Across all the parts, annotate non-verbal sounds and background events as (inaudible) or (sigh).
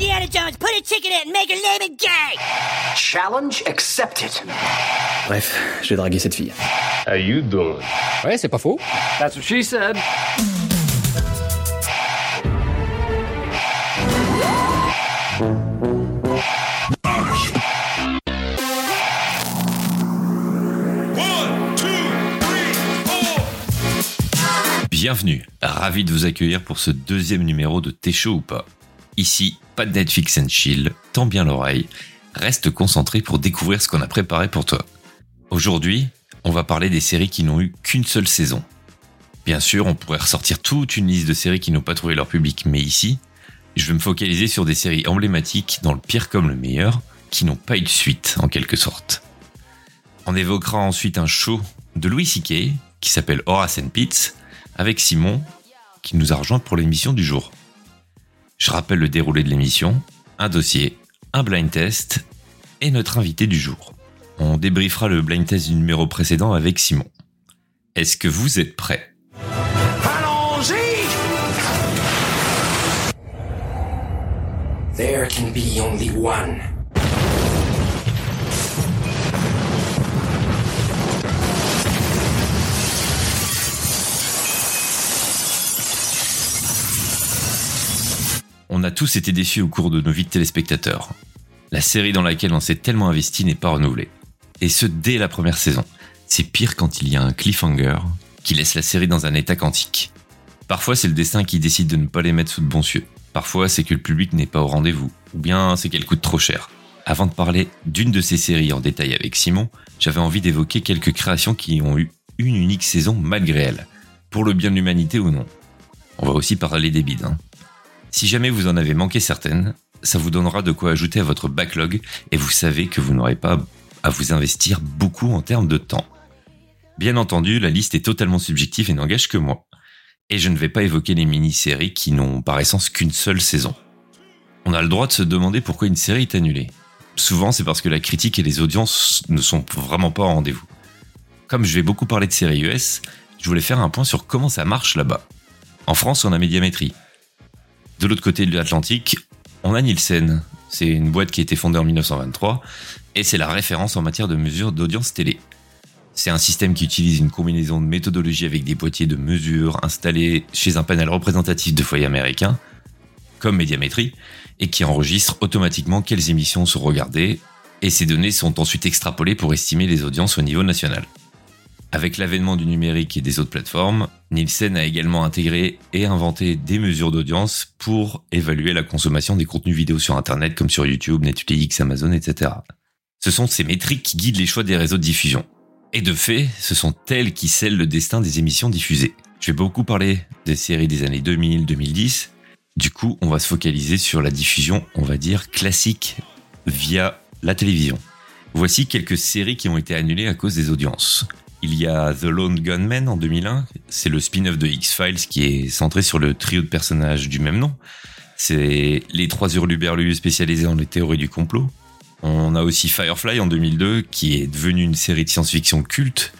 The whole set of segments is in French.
Indiana Jones, put a ticket in, make her name it gay! Challenge accepted. Bref, j'ai dragué cette fille. How you doing? Ouais, c'est pas faux. That's what she said. Bienvenue, ravi de vous accueillir pour ce deuxième numéro de T'es chaud ou pas. Ici, pas de Netflix and chill, tends bien l'oreille, reste concentré pour découvrir ce qu'on a préparé pour toi. Aujourd'hui, on va parler des séries qui n'ont eu qu'une seule saison. Bien sûr, on pourrait ressortir toute une liste de séries qui n'ont pas trouvé leur public, mais ici, je vais me focaliser sur des séries emblématiques dans le pire comme le meilleur, qui n'ont pas eu de suite, en quelque sorte. On évoquera ensuite un show de Louis C.K. qui s'appelle Horace and Pitts, avec Simon, qui nous a rejoint pour l'émission du jour. Je rappelle le déroulé de l'émission, un dossier, un blind test et notre invité du jour. On débriefera le blind test du numéro précédent avec Simon. Est-ce que vous êtes prêts? Allons-y! There can be only one. On a tous été déçus au cours de nos vies de téléspectateurs. La série dans laquelle on s'est tellement investi n'est pas renouvelée. Et ce dès la première saison. C'est pire quand il y a un cliffhanger qui laisse la série dans un état quantique. Parfois c'est le destin qui décide de ne pas les mettre sous de bons cieux. Parfois c'est que le public n'est pas au rendez-vous. Ou bien c'est qu'elle coûte trop cher. Avant de parler d'une de ces séries en détail avec Simon, j'avais envie d'évoquer quelques créations qui ont eu une unique saison malgré elles. Pour le bien de l'humanité ou non. On va aussi parler des bides. hein. Si jamais vous en avez manqué certaines, ça vous donnera de quoi ajouter à votre backlog et vous savez que vous n'aurez pas à vous investir beaucoup en termes de temps. Bien entendu, la liste est totalement subjective et n'engage que moi. Et je ne vais pas évoquer les mini-séries qui n'ont par essence qu'une seule saison. On a le droit de se demander pourquoi une série est annulée. Souvent, c'est parce que la critique et les audiences ne sont vraiment pas au rendez-vous. Comme je vais beaucoup parler de séries US, je voulais faire un point sur comment ça marche là-bas. En France, on a Médiamétrie. De l'autre côté de l'Atlantique, on a Nielsen. C'est une boîte qui a été fondée en 1923 et c'est la référence en matière de mesure d'audience télé. C'est un système qui utilise une combinaison de méthodologies avec des boîtiers de mesure installés chez un panel représentatif de foyers américains, comme Médiamétrie, et qui enregistre automatiquement quelles émissions sont regardées, et ces données sont ensuite extrapolées pour estimer les audiences au niveau national. Avec l'avènement du numérique et des autres plateformes, Nielsen a également intégré et inventé des mesures d'audience pour évaluer la consommation des contenus vidéo sur Internet comme sur YouTube, Netflix, Amazon, etc. Ce sont ces métriques qui guident les choix des réseaux de diffusion. Et de fait, ce sont elles qui scellent le destin des émissions diffusées. Je vais beaucoup parler des séries des années 2000-2010. Du coup, on va se focaliser sur la diffusion, on va dire, classique via la télévision. Voici quelques séries qui ont été annulées à cause des audiences. Il y a The Lone Gunman en 2001, c'est le spin-off de X-Files qui est centré sur le trio de personnages du même nom. C'est les trois hurluberlus spécialisés en les théories du complot. On a aussi Firefly en 2002 qui est devenu une série de science-fiction culte.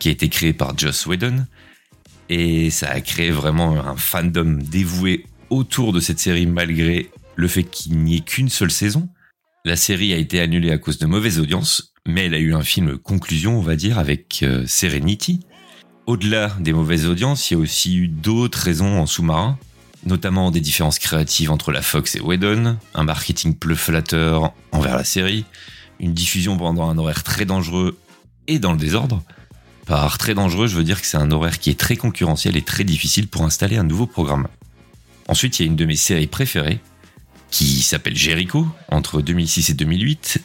Qui a été créé par Joss Whedon. Et ça a créé vraiment un fandom dévoué autour de cette série malgré le fait qu'il n'y ait qu'une seule saison. La série a été annulée à cause de mauvaises audiences, mais elle a eu un film conclusion, on va dire, avec euh, Serenity. Au-delà des mauvaises audiences, il y a aussi eu d'autres raisons en sous-marin, notamment des différences créatives entre la Fox et Whedon, un marketing peu flatteur envers la série, une diffusion pendant un horaire très dangereux et dans le désordre. Par très dangereux, je veux dire que c'est un horaire qui est très concurrentiel et très difficile pour installer un nouveau programme. Ensuite, il y a une de mes séries préférées, qui s'appelle Jericho, entre 2006 et 2008.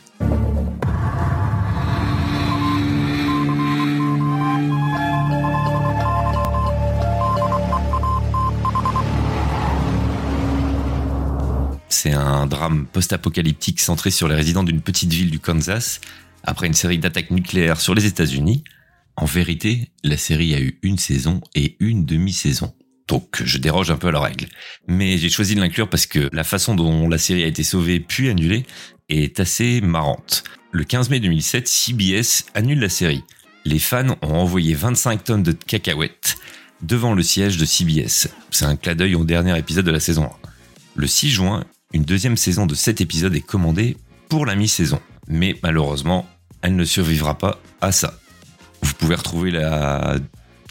C'est un drame post-apocalyptique centré sur les résidents d'une petite ville du Kansas, après une série d'attaques nucléaires sur les États-Unis. En vérité, la série a eu une saison et une demi-saison. Donc je déroge un peu à la règle. Mais j'ai choisi de l'inclure parce que la façon dont la série a été sauvée puis annulée est assez marrante. Le 15 mai 2007, CBS annule la série. Les fans ont envoyé 25 tonnes de cacahuètes devant le siège de CBS. C'est un clin d'œil au dernier épisode de la saison 1. Le 6 juin, une deuxième saison de 7 épisodes est commandée pour la mi-saison. Mais malheureusement, elle ne survivra pas à ça. Vous pouvez retrouver la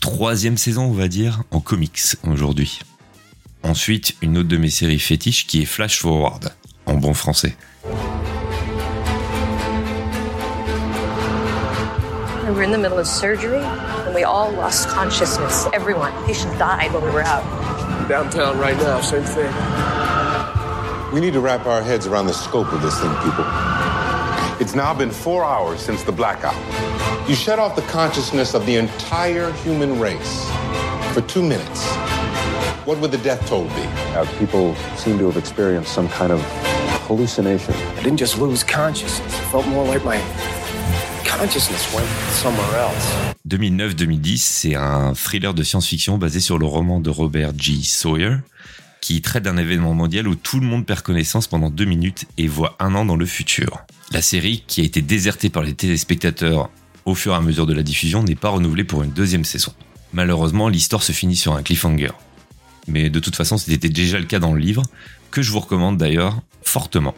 troisième saison, on va dire, en comics aujourd'hui. Ensuite, une autre de mes séries fétiches qui est Flash Forward, en bon français. We were in the middle of surgery and we all lost consciousness. Everyone. Patients died while we were out. Downtown right now, same thing. We need to wrap our heads around the scope of this thing, people. It's now been four hours since the blackout. You shut off the consciousness of the entire human race for two minutes. What would the death toll be? Uh, people seem to have experienced some kind of hallucination. I didn't just lose consciousness. It felt more like my consciousness went somewhere else. 2009-2010, c'est un thriller de science-fiction basé sur le roman de Robert G. Sawyer, qui traite d'un événement mondial où tout le monde perd connaissance pendant deux minutes et voit un an dans le futur. La série, qui a été désertée par les téléspectateurs au fur et à mesure de la diffusion, n'est pas renouvelée pour une deuxième saison. Malheureusement, l'histoire se finit sur un cliffhanger. Mais de toute façon, c'était déjà le cas dans le livre, que je vous recommande d'ailleurs fortement.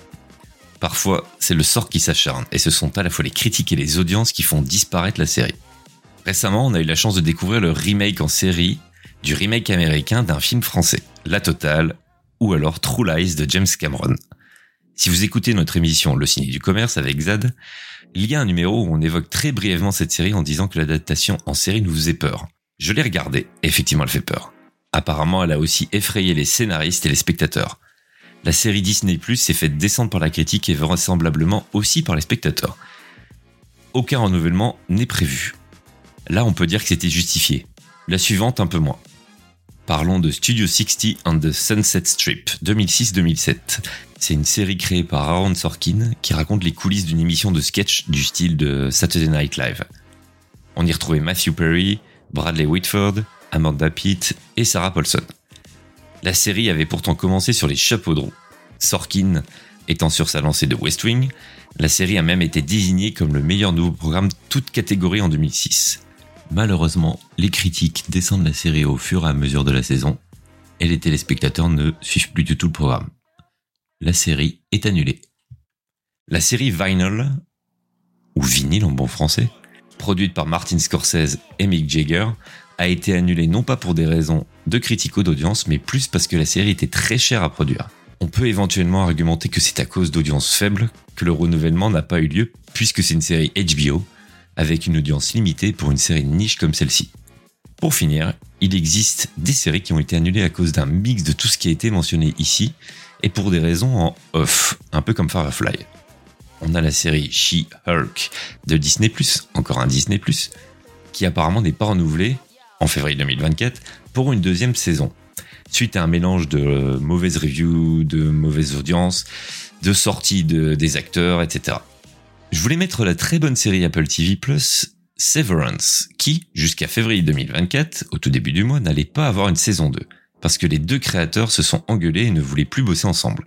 Parfois, c'est le sort qui s'acharne, et ce sont à la fois les critiques et les audiences qui font disparaître la série. Récemment, on a eu la chance de découvrir le remake en série du remake américain d'un film français, La Totale, ou alors True Lies de James Cameron. Si vous écoutez notre émission Le Ciné du Commerce avec Zad, il y a un numéro où on évoque très brièvement cette série en disant que l'adaptation en série nous faisait peur. Je l'ai regardée, effectivement elle fait peur. Apparemment, elle a aussi effrayé les scénaristes et les spectateurs. La série Disney Plus s'est faite descendre par la critique et vraisemblablement aussi par les spectateurs. Aucun renouvellement n'est prévu. Là, on peut dire que c'était justifié. La suivante, un peu moins. Parlons de Studio 60 and the Sunset Strip 2006-2007. C'est une série créée par Aaron Sorkin qui raconte les coulisses d'une émission de sketch du style de Saturday Night Live. On y retrouvait Matthew Perry, Bradley Whitford, Amanda Pitt et Sarah Paulson. La série avait pourtant commencé sur les chapeaux de roue. Sorkin étant sur sa lancée de West Wing, la série a même été désignée comme le meilleur nouveau programme toute catégorie en 2006. Malheureusement, les critiques descendent la série au fur et à mesure de la saison, et les téléspectateurs ne suivent plus du tout le programme. La série est annulée. La série Vinyl, ou Vinyl en bon français, produite par Martin Scorsese et Mick Jagger, a été annulée non pas pour des raisons de critique ou d'audience, mais plus parce que la série était très chère à produire. On peut éventuellement argumenter que c'est à cause d'audience faible que le renouvellement n'a pas eu lieu, puisque c'est une série HBO, avec une audience limitée pour une série niche comme celle-ci. Pour finir, il existe des séries qui ont été annulées à cause d'un mix de tout ce qui a été mentionné ici, et pour des raisons en off, un peu comme Firefly. On a la série She-Hulk de Disney+, encore un Disney+, qui apparemment n'est pas renouvelée, en février 2024, pour une deuxième saison. Suite à un mélange de mauvaises reviews, de mauvaises audiences, de sorties de, des acteurs, etc. Je voulais mettre la très bonne série Apple TV Plus Severance, qui, jusqu'à février 2024, au tout début du mois, n'allait pas avoir une saison 2, parce que les deux créateurs se sont engueulés et ne voulaient plus bosser ensemble.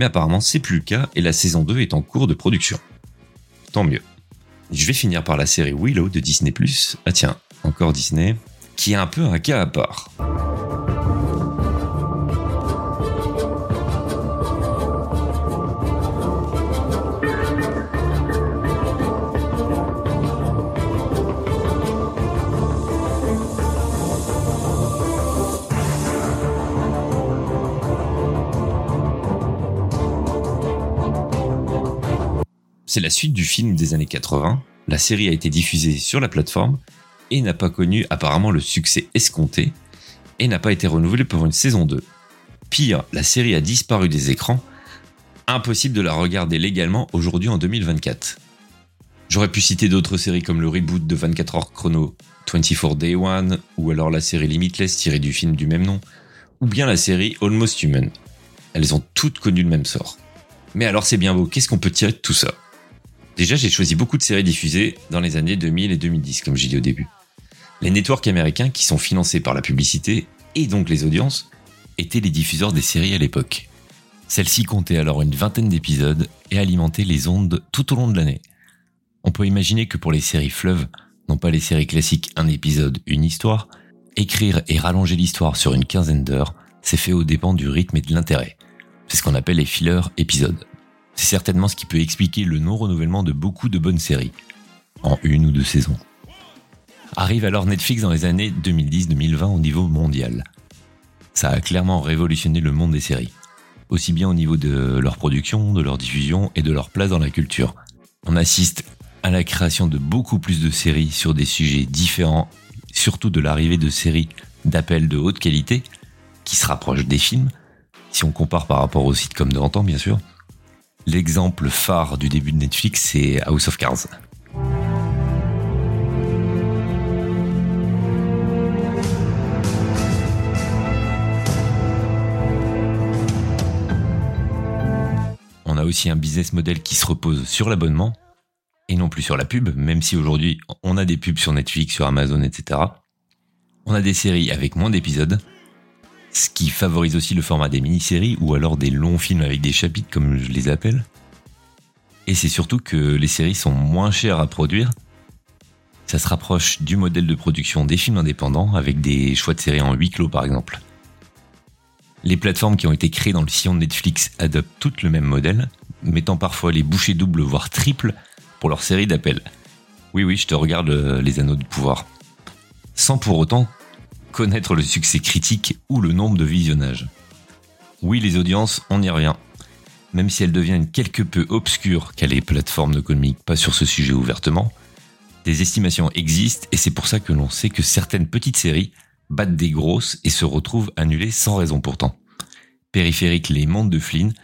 Mais apparemment, c'est plus le cas et la saison 2 est en cours de production. Tant mieux. Je vais finir par la série Willow de Disney+. Ah tiens, encore Disney, qui est un peu un cas à part. C'est la suite du film des années 80. La série a été diffusée sur la plateforme et n'a pas connu apparemment le succès escompté et n'a pas été renouvelée pour une saison 2. Pire, la série a disparu des écrans. Impossible de la regarder légalement aujourd'hui en 2024. J'aurais pu citer d'autres séries comme le reboot de 24 heures chrono 24 Day One, ou alors la série Limitless tirée du film du même nom, ou bien la série Almost Human. Elles ont toutes connu le même sort. Mais alors c'est bien beau, qu'est-ce qu'on peut tirer de tout ça? Déjà j'ai choisi beaucoup de séries diffusées dans les années 2000 et 2010 comme j'ai dit au début. Les networks américains qui sont financés par la publicité, et donc les audiences, étaient les diffuseurs des séries à l'époque. Celles-ci comptaient alors une vingtaine d'épisodes et alimentaient les ondes tout au long de l'année. On peut imaginer que pour les séries fleuves, non pas les séries classiques un épisode, une histoire, écrire et rallonger l'histoire sur une quinzaine d'heures, c'est fait au dépend du rythme et de l'intérêt. C'est ce qu'on appelle les fillers épisodes. C'est certainement ce qui peut expliquer le non-renouvellement de beaucoup de bonnes séries, en une ou deux saisons. Arrive alors Netflix dans les années 2010-2020 au niveau mondial. Ça a clairement révolutionné le monde des séries, aussi bien au niveau de leur production, de leur diffusion et de leur place dans la culture. On assiste à la création de beaucoup plus de séries sur des sujets différents, surtout de l'arrivée de séries d'appel de haute qualité, qui se rapprochent des films, si on compare par rapport aux sites comme de l'antan bien sûr. L'exemple phare du début de Netflix, c'est House of Cards. On a aussi un business model qui se repose sur l'abonnement et non plus sur la pub, même si aujourd'hui on a des pubs sur Netflix, sur Amazon, etc. On a des séries avec moins d'épisodes, ce qui favorise aussi le format des mini-séries ou alors des longs films avec des chapitres comme je les appelle. Et c'est surtout que les séries sont moins chères à produire. Ça se rapproche du modèle de production des films indépendants avec des choix de séries en huis clos par exemple. Les plateformes qui ont été créées dans le sillon de Netflix adoptent toutes le même modèle, mettant parfois les bouchées doubles voire triples pour leur série d'appels. Oui oui, je te regarde euh, les anneaux de pouvoir. Sans pour autant connaître le succès critique ou le nombre de visionnages. Oui, les audiences, on y revient. Même si elles deviennent quelque peu obscures, car les plateformes ne communiquent pas sur ce sujet ouvertement, des estimations existent et c'est pour ça que l'on sait que certaines petites séries battent des grosses et se retrouvent annulées sans raison pourtant. Périphérique Les Mondes de Flynn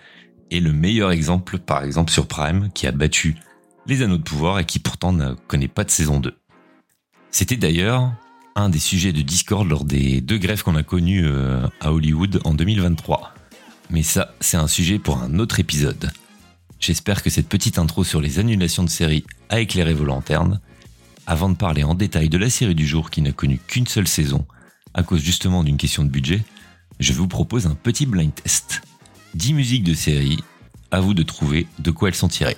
est le meilleur exemple par exemple sur Prime qui a battu Les Anneaux de Pouvoir et qui pourtant ne connaît pas de saison 2. C'était d'ailleurs un des sujets de Discord lors des deux grèves qu'on a connues euh, à Hollywood en 2023. Mais ça, c'est un sujet pour un autre épisode. J'espère que cette petite intro sur les annulations de séries a éclairé vos lanternes. Avant de parler en détail de la série du jour qui n'a connu qu'une seule saison, à cause justement d'une question de budget, je vous propose un petit blind test. 10 musiques de séries, à vous de trouver de quoi elles sont tirées.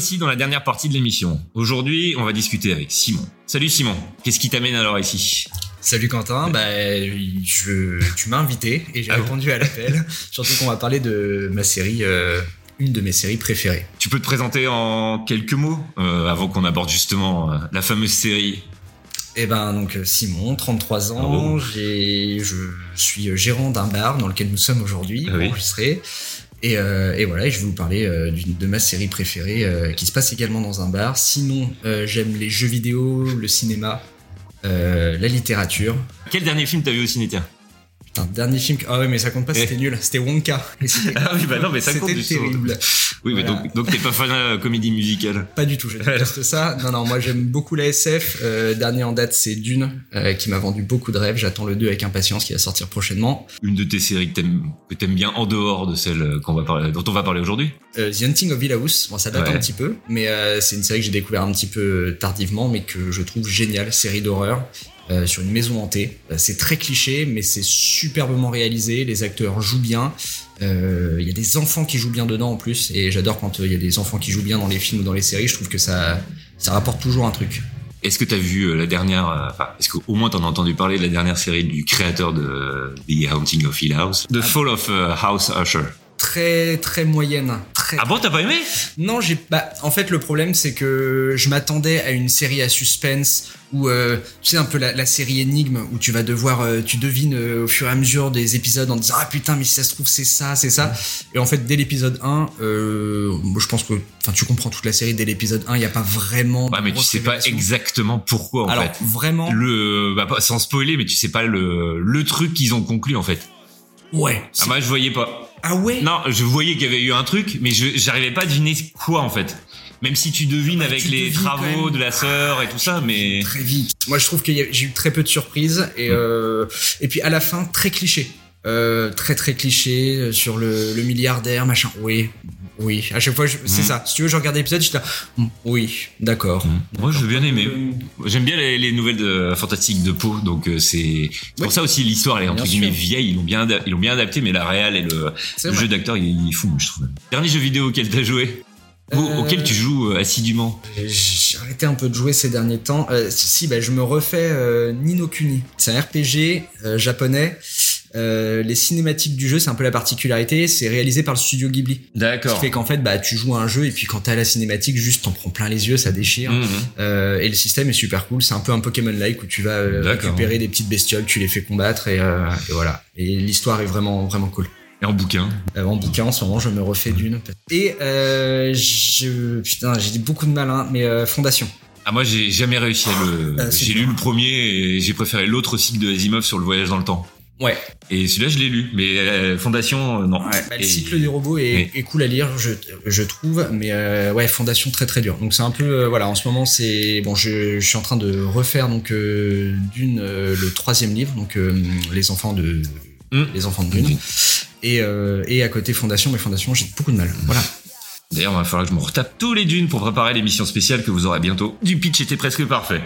Voici dans la dernière partie de l'émission. Aujourd'hui, on va discuter avec Simon. Salut Simon, qu'est-ce qui t'amène alors ici Salut Quentin, bah, je, tu m'as invité et j'ai Ah bon répondu à l'appel. (laughs) Surtout qu'on va parler de ma série, euh, une de mes séries préférées. Tu peux te présenter en quelques mots euh, avant qu'on aborde justement euh, la fameuse série Eh ben donc Simon, 33 ans, Oh. j'ai, je suis gérant d'un bar dans lequel nous sommes aujourd'hui, Ah oui. enregistré. Et, euh, et voilà, et je vais vous parler euh, de ma série préférée euh, qui se passe également dans un bar. Sinon, euh, j'aime les jeux vidéo, le cinéma, euh, la littérature. Quel dernier film t'as vu au ciné tiens? Putain, dernier film. Ah ouais, mais ça compte pas, c'était nul. C'était Wonka. Ah oui, bah non, mais ça compte C'était justement. terrible. Oui, mais Voilà. donc, donc t'es pas fan de comédie musicale Pas du tout, je déteste ça. Non, non, moi j'aime beaucoup la SF. Euh, dernier en date, c'est Dune, euh, qui m'a vendu beaucoup de rêves. J'attends le 2 avec impatience, qui va sortir prochainement. Une de tes séries que t'aimes, que t'aimes bien en dehors de celle qu'on va parler, dont on va parler aujourd'hui Euh, The Hunting of Hill House, bon, ça date Ouais. un petit peu, mais euh, c'est une série que j'ai découvert un petit peu tardivement, mais que je trouve géniale. Série d'horreur. Euh, sur une maison hantée. Euh, C'est très cliché, mais c'est superbement réalisé. Les acteurs jouent bien. Euh, Il y a des enfants qui jouent bien dedans en plus, et j'adore quand il y a des enfants qui jouent bien dans les films ou dans les séries. Je trouve que ça, ça rapporte toujours un truc. Est-ce que t'as vu euh, la dernière, enfin, est-ce qu'au moins t'en as entendu parler de la dernière série du créateur de The Haunting of Hill House? The Fall of House Usher. Très très moyenne. Très, Ah bon, t'as pas aimé Non, j'ai bah en fait le problème c'est que je m'attendais à une série à suspense où euh, tu sais un peu la, la série énigme où tu vas devoir euh, tu devines euh, au fur et à mesure des épisodes en disant ah putain mais si ça se trouve c'est ça c'est ça et en fait dès l'épisode 1 euh, je pense que enfin tu comprends toute la série dès l'épisode 1 il y a pas vraiment Ouais, mais tu sais pas exactement pourquoi en alors fait. vraiment Le, bah, sans spoiler, mais tu sais pas le, le truc qu'ils ont conclu en fait. ouais Ah, moi je voyais pas. Ah ouais Non, je voyais qu'il y avait eu un truc, mais je j'arrivais pas à deviner quoi en fait. Même si tu devines Bah, avec tu les devines travaux de la sœur et tout ça, mais très vite. Moi, je trouve que j'ai eu très peu de surprises et euh, et puis à la fin très cliché, euh, très très cliché euh, sur le, le milliardaire machin. Oui, oui. À chaque fois, je- c'est Mhm. ça. Si tu veux, je regarde l'épisode, je dis Hum, oui, d'accord. moi j'ai bien aimé. Euh, J'aime bien les, les nouvelles de fantastiques de Poe, donc euh, c'est pour ça aussi l'histoire elle est entre Bien guillemets sûr. vieille. Ils l'ont bien ils l'ont bien adapté, mais la réal et le, jeu d'acteur il, il est fou, je trouve. Dernier jeu vidéo auquel t'as joué Ou Euh, auquel tu joues assidûment J'ai arrêté un peu de jouer ces derniers temps. Euh, si, bah, je me refais euh, Nino Kuni. C'est un RPG euh, japonais. Euh, les cinématiques du jeu, c'est un peu la particularité, c'est réalisé par le studio Ghibli. Ce D'accord. qui fait qu'en fait, bah, tu joues à un jeu et puis quand t'as la cinématique, juste t'en prends plein les yeux, ça déchire. Mhm. Euh, et le système est super cool. C'est un peu un Pokémon-like où tu vas euh, récupérer des petites bestioles, tu les fais combattre et, euh, et voilà. Et l'histoire est vraiment vraiment cool. Et en bouquin. Euh, en bouquin, en ce moment, je me refais d'une. Et euh, je putain, j'ai dit beaucoup de mal, hein, mais euh, Fondation. Ah moi j'ai jamais réussi à le. Ah, j'ai lu le premier et j'ai préféré l'autre cycle de Asimov sur le voyage dans le temps. Ouais. Et celui-là je l'ai lu, mais euh, Fondation euh, non. Bah, le Et- cycle du robot est, est cool à lire, je, je trouve, mais euh, ouais, Fondation très très dur. Donc c'est un peu euh, voilà, en ce moment c'est bon, je, je suis en train de refaire donc euh, d'une euh, le troisième livre, donc euh, les enfants de Mm. les enfants de Dune, et euh, et à côté Fondation, mais Fondation j'ai beaucoup de mal. Voilà. D'ailleurs, il va falloir que je me retape tous les dunes pour préparer l'émission spéciale que vous aurez bientôt. Du pitch était presque parfait.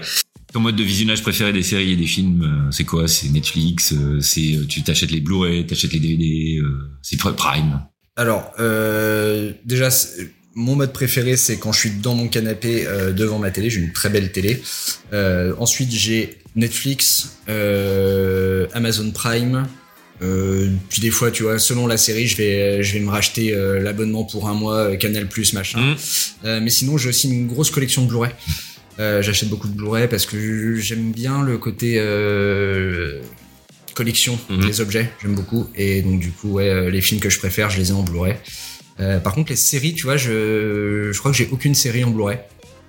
Ton mode de visionnage préféré des séries et des films, euh, c'est quoi? C'est Netflix euh, C'est euh, tu t'achètes les Blu-ray, t'achètes les DVD, c'est Pr- Prime? Alors euh, déjà. Mon mode préféré, c'est quand je suis dans mon canapé euh, devant ma télé. J'ai une très belle télé. Euh, ensuite, j'ai Netflix, euh, Amazon Prime. Puis des fois, tu vois, selon la série, je vais, je vais me racheter l'abonnement pour un mois, Canal Plus, machin. Mm. Euh, mais sinon, j'ai aussi une grosse collection de Blu-ray. Euh, J'achète beaucoup de Blu-ray parce que j'aime bien le côté euh, collection Mhm. des objets. J'aime beaucoup. Et donc, du coup, ouais, euh, les films que je préfère, je les ai en Blu-ray. Euh, par contre, les séries, tu vois, je, je crois que j'ai aucune série en Blu-ray.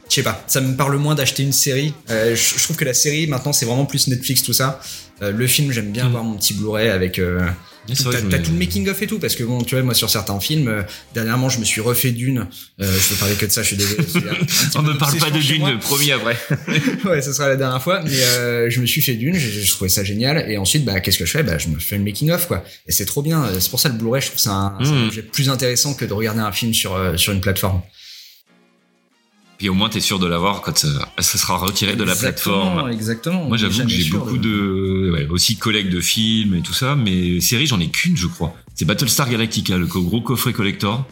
Je sais pas, ça me parle moins d'acheter une série. Euh, je, je trouve que la série, maintenant, c'est vraiment plus Netflix, tout ça. Euh, le film, j'aime bien avoir mon petit Blu-ray avec. T'as me- tout le making of et tout, parce que bon, tu vois, moi sur certains films, euh, dernièrement, je me suis refait d'une. Euh, je peux parler que de ça, je suis désolé. (laughs) On ne parle pas de dunes, promis après. (laughs) ouais, ce sera la dernière fois. Mais euh, je me suis fait d'une, je, je trouvais ça génial. Et ensuite, bah, qu'est-ce que je fais? Bah, je me fais le making of, quoi. Et c'est trop bien. C'est pour ça le Blu-ray, je trouve c'est un, c'est un Mhm. objet plus intéressant que de regarder un film sur euh, sur une plateforme. Puis au moins t'es sûr de l'avoir quand ça, ça sera retiré de la Exactement, plateforme. Exactement. Moi j'avoue que j'ai beaucoup de, ouais, aussi collègues de films et tout ça, mais séries j'en ai qu'une je crois. C'est Battlestar Galactica, le gros coffret collector.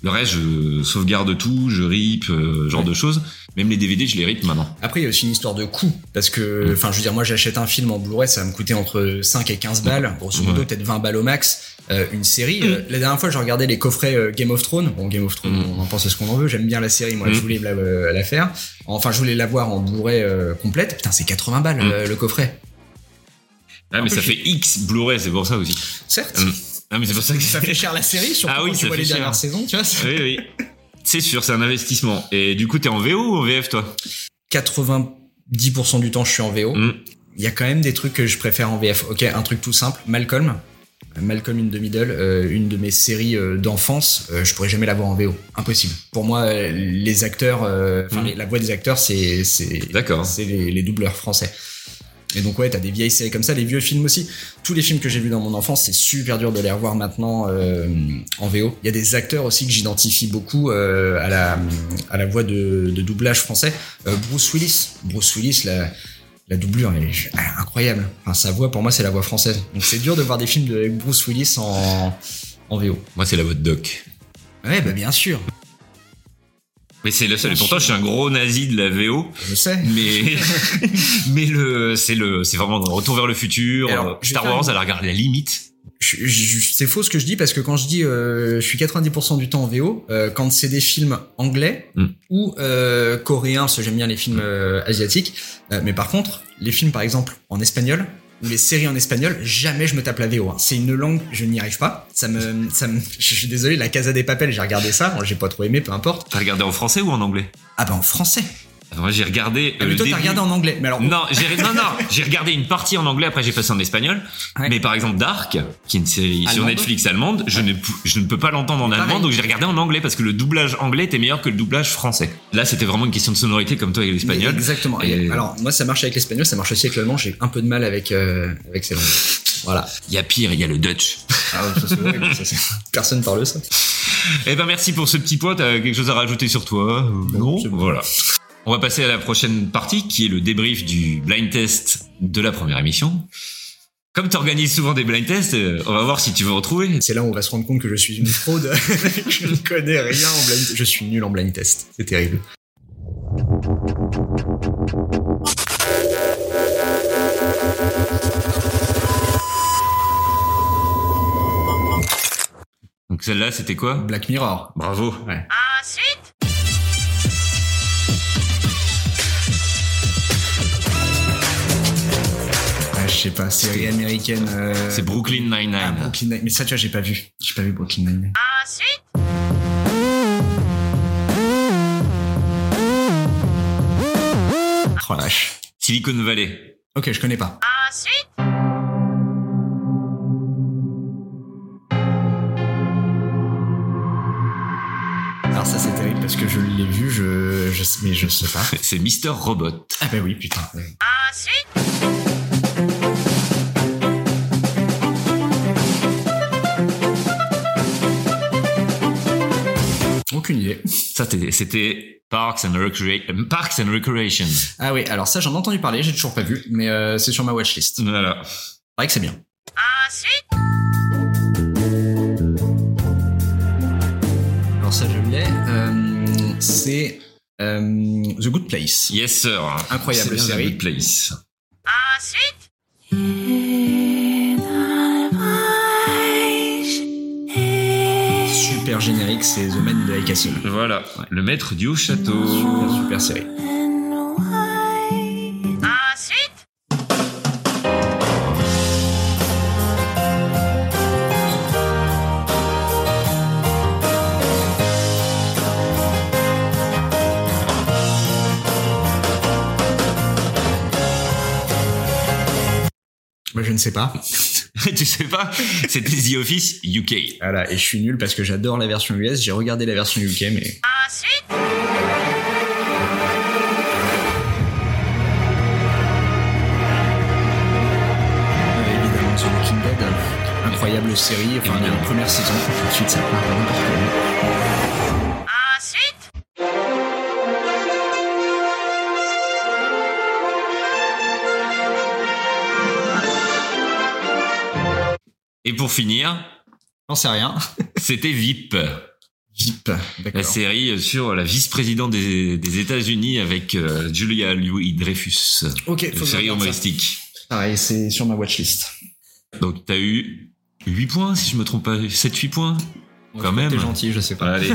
Le reste, je sauvegarde tout, je rip, euh, genre de choses. Même les DVD, je les rip maintenant. Après, il y a aussi une histoire de coût. Parce que, enfin, je veux dire, moi, j'achète un film en Blu-ray, ça va me coûter entre 5 et 15 balles. Grosso modo, Ouais. peut-être 20 balles au max. Euh, une série. Euh, la dernière fois, je regardais les coffrets euh, Game of Thrones. Bon, Game of Thrones, Mm. on en pense ce qu'on en veut. J'aime bien la série. Moi, Mm. je voulais la, euh, la faire. Enfin, je voulais la voir en Blu-ray euh, complète. Putain, c'est 80 balles, Mm. euh, le coffret. Ah, mais ça fait X Blu-ray, c'est pour ça aussi. Certes. Ah, mais c'est pour ça que Ça fait cher la série, surtout (laughs) Ah oui, quand tu vois les cher. dernières saisons, tu vois. Oui, oui. C'est sûr, c'est un investissement. Et du coup, t'es en VO ou en VF, toi? 90% du temps, je suis en VO. Mm. Il y a quand même des trucs que je préfère en VF. Ok, un truc tout simple, Malcolm. Malcolm in the Middle, euh, une de mes séries euh, d'enfance, euh, je pourrais jamais la voir en VO. Impossible. Pour moi, euh, les acteurs, enfin Mm. les- la voix des acteurs, c'est c'est les, les doubleurs français. Et donc ouais, t'as des vieilles séries comme ça, les vieux films aussi. Tous les films que j'ai vus dans mon enfance, c'est super dur de les revoir maintenant en VO. Il y a des acteurs aussi que j'identifie beaucoup à la à la voix de, de doublage français. Bruce Willis, Bruce Willis, la la doublure elle est incroyable. Enfin, sa voix pour moi c'est la voix française. Donc c'est dur de voir des films de avec Bruce Willis en en VO. Moi, c'est la voix de Doc. Ouais, bah bien sûr, Mais c'est le seul. Et pourtant, je suis un gros nazi de la VO. je sais. Mais, (laughs) mais le, c'est le, c'est vraiment retour vers le futur. Alors, Star Wars, une- à la regarde la limite. C'est faux ce que je dis parce que quand je dis euh, je suis 90% du temps en VO, euh, quand c'est des films anglais Mm. ou euh, coréens, parce que j'aime bien les films euh, asiatiques, euh, mais par contre les films par exemple en espagnol ou les séries en espagnol, jamais je me tape la VO. hein. C'est une langue, je n'y arrive pas. Ça me, ça me, (laughs) je suis désolé, la Casa des Papels, j'ai regardé ça, j'ai pas trop aimé, peu importe. T'as regardé en français ou en anglais? Ah bah en français. Alors, Moi, j'ai regardé. Ah, euh, mais le toi t'as regardé en anglais, mais alors Non, j'ai non non, j'ai regardé une partie en anglais. Après, j'ai passé en espagnol. Ouais. Mais par exemple, Dark, qui est une série sur. Netflix allemande, je ne pou- je ne peux pas l'entendre en allemand, donc j'ai regardé en anglais parce que le doublage anglais était meilleur que le doublage français. Là, c'était vraiment une question de sonorité, comme toi avec l'espagnol. Exactement. Et- Et Alors moi ça marche avec l'espagnol, ça marche aussi avec l'allemand. J'ai un peu de mal avec euh, avec ces langues. Voilà. Il y a pire, il y a le Dutch. Ah ça, horrible, ça, (laughs) Personne parle ça. Eh ben merci pour ce petit point. T'as quelque chose à rajouter sur toi Euh, Non, bon. voilà. On va passer à la prochaine partie qui est le débrief du blind test de la première émission. Comme tu organises souvent des blind tests, euh, on va voir si tu veux retrouver. C'est là où on va se rendre compte que je suis une fraude. (laughs) je ne connais rien en blind Je suis nul en blind test. C'est terrible. Donc celle-là, c'était quoi? Black Mirror. Bravo. Ouais. Ensuite, sais pas, série américaine. euh, C'est Brooklyn Nine-Nine. ah, Brooklyn Nine- Mais ça, tu vois, j'ai pas vu. J'ai pas vu Brooklyn Nine. ensuite, Oh la vache. Silicon Valley. Ok, je connais pas. ensuite, Alors ça, c'est terrible parce que je l'ai vu, je, je, mais je sais pas. (laughs) C'est Mister Robot. Ah bah oui, putain. ensuite, Aucune idée. Ça, c'était- Parks and, euh, Parks and Recreation. Ah oui, alors ça, j'en ai entendu parler, j'ai toujours pas vu, mais euh, c'est sur ma watchlist. Voilà. vrai que c'est bien. ensuite, Alors ça, je l'ai. Euh, c'est euh, The Good Place. Yes, sir. Incroyable série. The Good Place. ensuite, Générique, c'est The Man High Castle. Voilà. Le maître du haut château. Super, super série. je ne sais pas. (laughs) tu sais pas C'était The Office UK. Voilà, et je suis nul parce que j'adore la version US. J'ai regardé la version UK, mais ensuite, euh, évidemment The Walking Dead. euh, Incroyable série, enfin la première saison. Ensuite, ça part n'importe Et pour finir, J'en sais rien. (laughs) c'était VIP. VIP, La série sur la vice-présidente des, des États-Unis avec euh, Julia Louis-Dreyfus. Ok, Une faut série ça. humoristique. Pareil, c'est sur ma watchlist. Donc t'as eu 8 points, si je me trompe pas, 7-8 points Quand même. T'es gentil, je sais pas. Allez.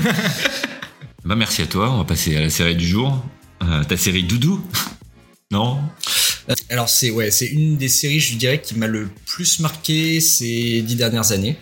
(laughs) bah merci à toi, on va passer à la série du jour. Euh, ta série Doudou? Non? Alors c'est ouais, c'est une des séries, je dirais, qui m'a le plus marqué ces dix dernières années.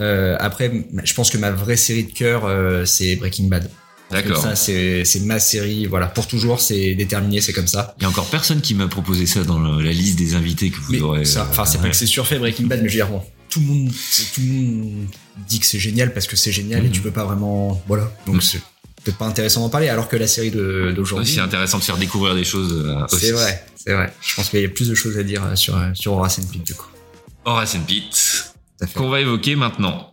Euh, après, je pense que ma vraie série de cœur, euh, c'est Breaking Bad. D'accord. Ça, c'est c'est ma série. Voilà, pour toujours, c'est déterminé, c'est comme ça. Il y a encore personne qui m'a proposé ça dans la liste des invités que vous Mais aurez. ça, enfin, c'est euh, pas que c'est surfait Breaking Bad, mais je veux dire, bon, tout le monde, tout le monde dit que c'est génial parce que c'est génial et Mhm. tu peux pas vraiment, voilà. Donc Mhm. c'est peut-être pas intéressant d'en parler, alors que la série d'aujourd'hui. C'est intéressant de faire découvrir des choses. euh. C'est vrai, c'est vrai. Je pense qu'il y a plus de choses à dire euh, sur euh, sur Horace and Pete du coup. Horace and Pete, qu'on va évoquer maintenant.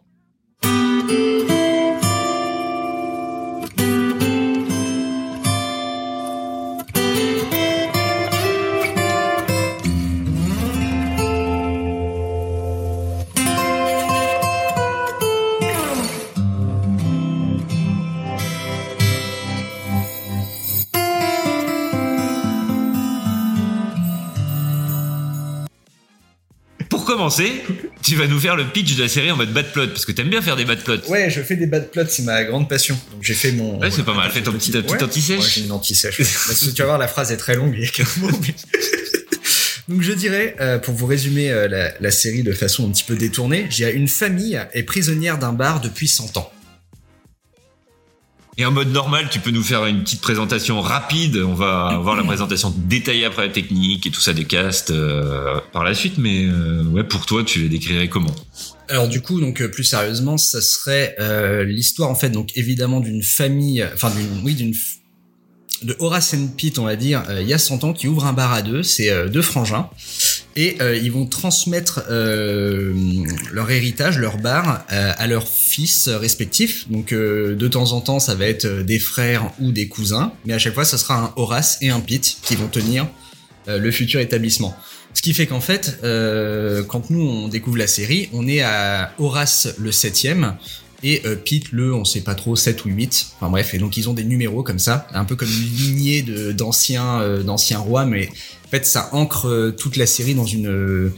Commencer, tu vas nous faire le pitch de la série en mode bad plot, parce que t'aimes bien faire des bad plots. Ouais, je fais des bad plots, c'est ma grande passion. Donc j'ai fait mon. Ouais, c'est pas mal. Fais ton petit, petit anti-sèche. Ouais, j'ai une anti-sèche. Parce que tu vas voir, la phrase est très longue, il y a qu'un mot. mais- Donc je dirais, euh, pour vous résumer euh, la, la série de façon un petit peu détournée, j'ai une famille est prisonnière d'un bar depuis 100 ans. Et en mode normal, tu peux nous faire une petite présentation rapide. On va voir la présentation détaillée après la technique et tout ça des castes euh, par la suite. Mais euh, ouais, pour toi, tu les décrirais comment? Alors du coup, donc euh, plus sérieusement, ça serait euh, l'histoire en fait, donc évidemment d'une famille, enfin d'une, oui, d'une de Horace and Pete, on va dire, euh, il y a 100 ans, qui ouvre un bar à deux, c'est euh, deux frangins, et euh, ils vont transmettre euh, leur héritage, leur bar, euh, à leurs fils respectifs. Donc de temps en temps, ça va être des frères ou des cousins, mais à chaque fois, ce sera un Horace et un Pete qui vont tenir le futur établissement. Ce qui fait qu'en fait, quand nous on découvre la série, on est à Horace le septième et euh, Pete le, on sait pas trop, 7 ou 8. Enfin bref, et donc ils ont des numéros comme ça, un peu comme une lignée de d'anciens euh, d'anciens rois, mais en fait ça ancre euh, toute la série dans une, euh,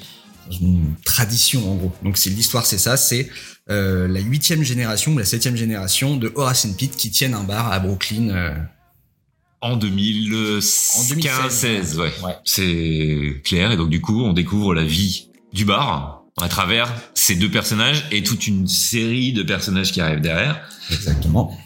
dans une tradition en gros. Donc c'est l'histoire, c'est ça, c'est euh, la huitième génération ou la septième génération de Horace and Pete qui tiennent un bar à Brooklyn. euh, En 2015, 16, ouais. Ouais. C'est clair. Et donc du coup, on découvre la vie du bar à travers ces deux personnages et toute une série de personnages qui arrivent derrière. Exactement.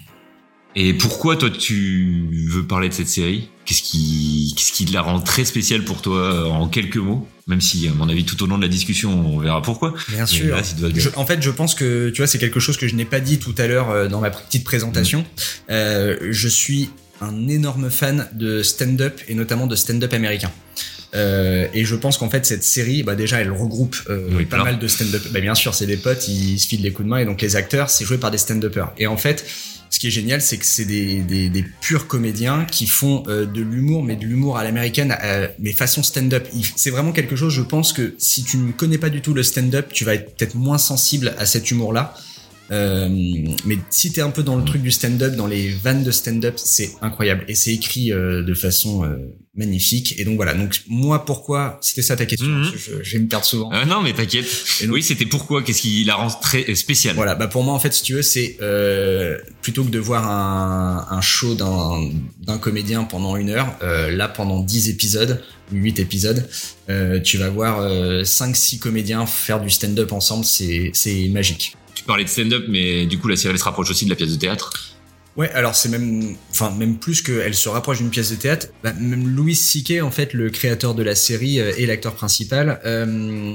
Et pourquoi toi tu veux parler de cette série? Qu'est-ce qui, qu'est-ce qui la rend très spéciale pour toi euh, en quelques mots? Même si, à mon avis, tout au long de la discussion, on verra pourquoi. Bien Mais sûr. là, Je- en fait, je pense que tu vois, c'est quelque chose que je n'ai pas dit tout à l'heure euh, dans ma petite présentation. Euh, je suis un énorme fan de stand-up et notamment de stand-up américain. Euh, et je pense qu'en fait cette série, bah déjà, elle regroupe euh, Oui, pas plein. mal de stand-up. Bah bien sûr, c'est des potes, ils se filent des coups de main et donc les acteurs, c'est joué par des stand-uppers. Et en fait, ce qui est génial, c'est que c'est des, des, des purs comédiens qui font euh, de l'humour, mais de l'humour à l'américaine, euh, mais façon stand-up. C'est vraiment quelque chose, je pense que si tu ne connais pas du tout le stand-up, tu vas être peut-être moins sensible à cet humour-là. Euh, mais si t'es un peu dans le truc du stand-up, dans les vannes de stand-up, c'est incroyable et c'est écrit euh, de façon euh, magnifique. Et donc voilà. Donc moi, pourquoi C'était ça ta question. Mhm. je, je vais me perdre souvent. Ah non, mais t'inquiète. Oui, c'était pourquoi Qu'est-ce qui la rend très spéciale? Voilà, bah pour moi en fait, si tu veux, c'est euh, plutôt que de voir un, un show d'un d'un comédien pendant une heure, euh, là pendant 10 épisodes, 8 épisodes, euh, tu vas voir euh, 5-6 comédiens faire du stand-up ensemble, c'est c'est magique. Tu parlais de stand-up, mais du coup, la série se rapproche aussi de la pièce de théâtre? Ouais, alors c'est même, enfin même plus qu'elle se rapproche d'une pièce de théâtre. Bah, même Louis C.K. en fait, le créateur de la série euh, et l'acteur principal, euh,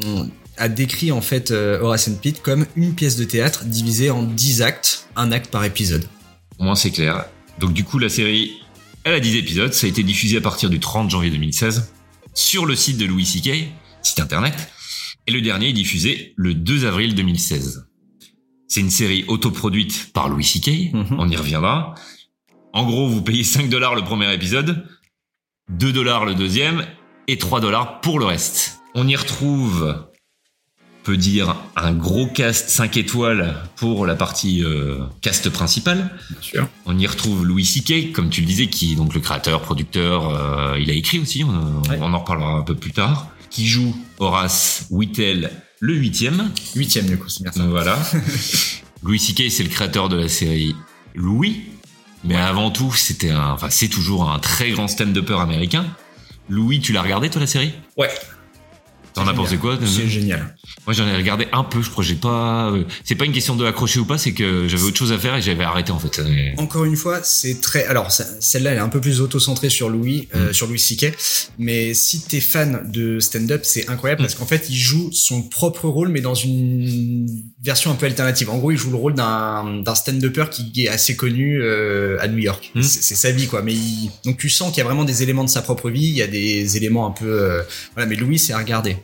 a décrit en fait euh, Horace and Pete comme une pièce de théâtre divisée en 10 actes, un acte par épisode. Au moins, c'est clair. Donc, du coup, la série, elle a 10 épisodes. Ça a été diffusé à partir du 30 janvier 2016 sur le site de Louis C.K., site internet. Et le dernier est diffusé le 2 avril 2016. C'est une série autoproduite par Louis C.K. Mhm. On y reviendra. En gros, vous payez 5 dollars le premier épisode, 2 dollars le deuxième et 3 dollars pour le reste. On y retrouve peut dire un gros cast 5 étoiles pour la partie euh, cast principale. Bien sûr. On y retrouve Louis C.K., comme tu le disais, qui est donc le créateur, producteur, euh, il a écrit aussi, on, Ouais. on en reparlera un peu plus tard, qui joue Horace Whittle, le huitième. Huitième du coup, c'est bien ça. Voilà. (laughs) Louis C.K. c'est le créateur de la série Louis, mais avant tout, c'était un, enfin, c'est toujours un très grand stand-upper américain. Louis, tu l'as regardé toi la série? Ouais. T'en as pensé quoi C'est génial. Moi, j'en ai regardé un peu. Je crois que j'ai pas. euh, C'est pas une question de accrocher ou pas, c'est que j'avais autre chose à faire et j'avais arrêté en fait. Encore une fois, c'est très. Alors, celle-là, elle est un peu plus auto-centrée sur Louis, euh, sur Louis C.K. Mais si t'es fan de stand-up, c'est incroyable parce qu'en fait, il joue son propre rôle, mais dans une version un peu alternative. En gros, il joue le rôle d'un stand-upper qui est assez connu euh, à New York. Mm. C'est c'est sa vie, quoi. Mais il- donc tu sens qu'il y a vraiment des éléments de sa propre vie. Il y a des éléments un peu. euh, Voilà. Mais Louis, c'est à regarder.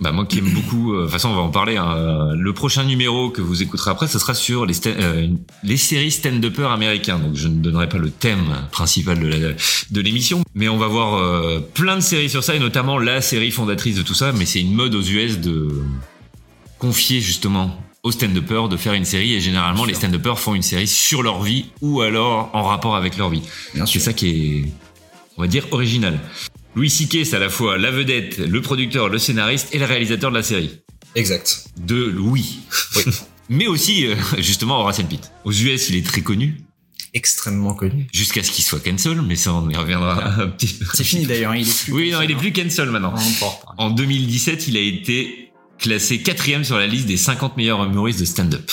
Bah moi qui aime beaucoup. euh, De toute façon, on va en parler. hein, Le prochain numéro que vous écouterez après, ce sera sur les euh, les séries stand-uppers américains. Donc je ne donnerai pas le thème principal de l'émission, mais on va voir euh, plein de séries sur ça et notamment la série fondatrice de tout ça. Mais c'est une mode aux US de confier justement aux stand-uppers de faire une série et généralement les stand-uppers font une série sur leur vie ou alors en rapport avec leur vie. C'est ça qui est, on va dire, original. Louis C.K. c'est à la fois la vedette, le producteur, le scénariste et le réalisateur de la série. Exact. De Louis. (laughs) Mais aussi, euh, justement, Horace Pete. Aux US, il est très connu, Extrêmement connu. jusqu'à ce qu'il soit cancel, mais ça, on y reviendra un petit peu. C'est fini d'ailleurs. hein, Il est plus. Oui, non, il est plus cancel maintenant. En En 2017, il a été classé quatrième sur la liste des 50 meilleurs humoristes de stand-up.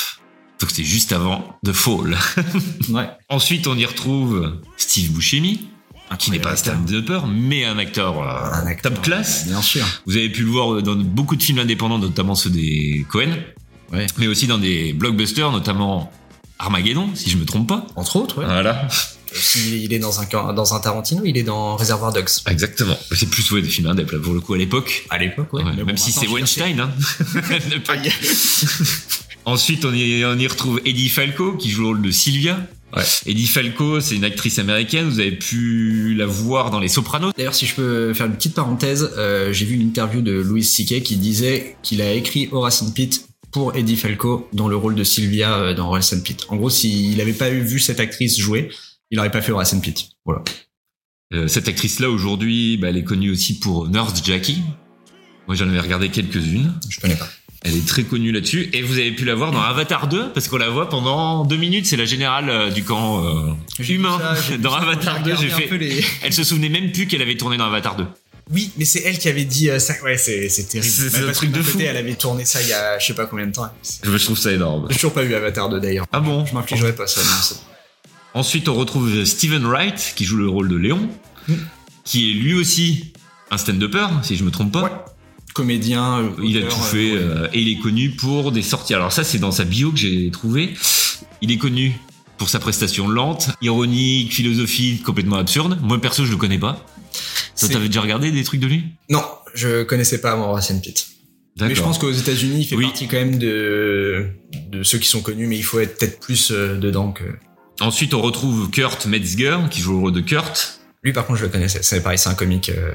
Donc c'est juste avant The Fall. (laughs) Ouais. Ensuite, on y retrouve Steve Buscemi, qui n'est pas un stand-upper, mais un acteur, euh, Un acteur, top class. Bien sûr. Vous avez pu le voir dans beaucoup de films indépendants, notamment ceux des Cohen, Ouais. mais aussi dans des blockbusters, notamment Armageddon, si je me trompe pas. Entre autres, ouais. Voilà. Il est dans un, dans un Tarantino, il est dans Reservoir Dogs. Exactement. C'est plus ouais, des films indép, pour le coup, à l'époque. À l'époque. Ouais, Mais même bon, si c'est Weinstein. Hein. (laughs) (laughs) Ensuite, on y, on y retrouve Eddie Falco, qui joue le rôle de Sylvia. Ouais. Eddie Falco, c'est une actrice américaine. Vous avez pu la voir dans Les Sopranos. D'ailleurs, si je peux faire une petite parenthèse, euh, j'ai vu une interview de Louis C.K. qui disait qu'il a écrit Horace and Pete pour Eddie Falco dans le rôle de Sylvia euh, dans Horace and Pete. En gros, s'il n'avait pas vu cette actrice jouer, il n'aurait pas fait Horace and Pete. Voilà. Euh, cette actrice-là, aujourd'hui, bah, elle est connue aussi pour Nurse Jackie. Moi, j'en avais regardé quelques-unes. Je connais pas. Elle est très connue là-dessus. Et vous avez pu la voir dans Avatar 2, parce qu'on la voit pendant deux minutes. C'est la générale euh, du camp euh, humain. (laughs) ça, dans Avatar j'ai 2, j'ai fait... les- Elle se souvenait même plus qu'elle avait tourné dans Avatar 2. Oui, mais c'est elle qui avait dit euh, ça. Ouais, c'est terrible. C'est- Même un truc de côté, fou. Elle avait tourné ça il y a je sais pas combien de temps. Je trouve ça énorme. J'ai toujours pas vu Avatar 2 d'ailleurs. Ah bon Je m'infligerai pas ça. non, Ensuite, on retrouve Steven Wright, qui joue le rôle de Léon, qui est lui aussi un stand-upper, si je me trompe pas. Ouais. Comédien. euh, Il a tout euh, fait ouais. euh, et il est connu pour des sorties. Alors ça, c'est dans sa bio que j'ai trouvé. Il est connu pour sa prestation lente, ironique, philosophique, complètement absurde. Moi, perso, je le connais pas. Toi, t'avais déjà regardé des trucs de lui? Non, je connaissais pas and Pete. Mais je pense qu'aux États-Unis, il fait Oui. partie quand même de de ceux qui sont connus, mais il faut être peut-être plus euh, dedans que. Ensuite, on retrouve Kurt Metzger, qui joue le rôle de Kurt. Lui, par contre, je le connaissais. C'est pareil, c'est un comique euh,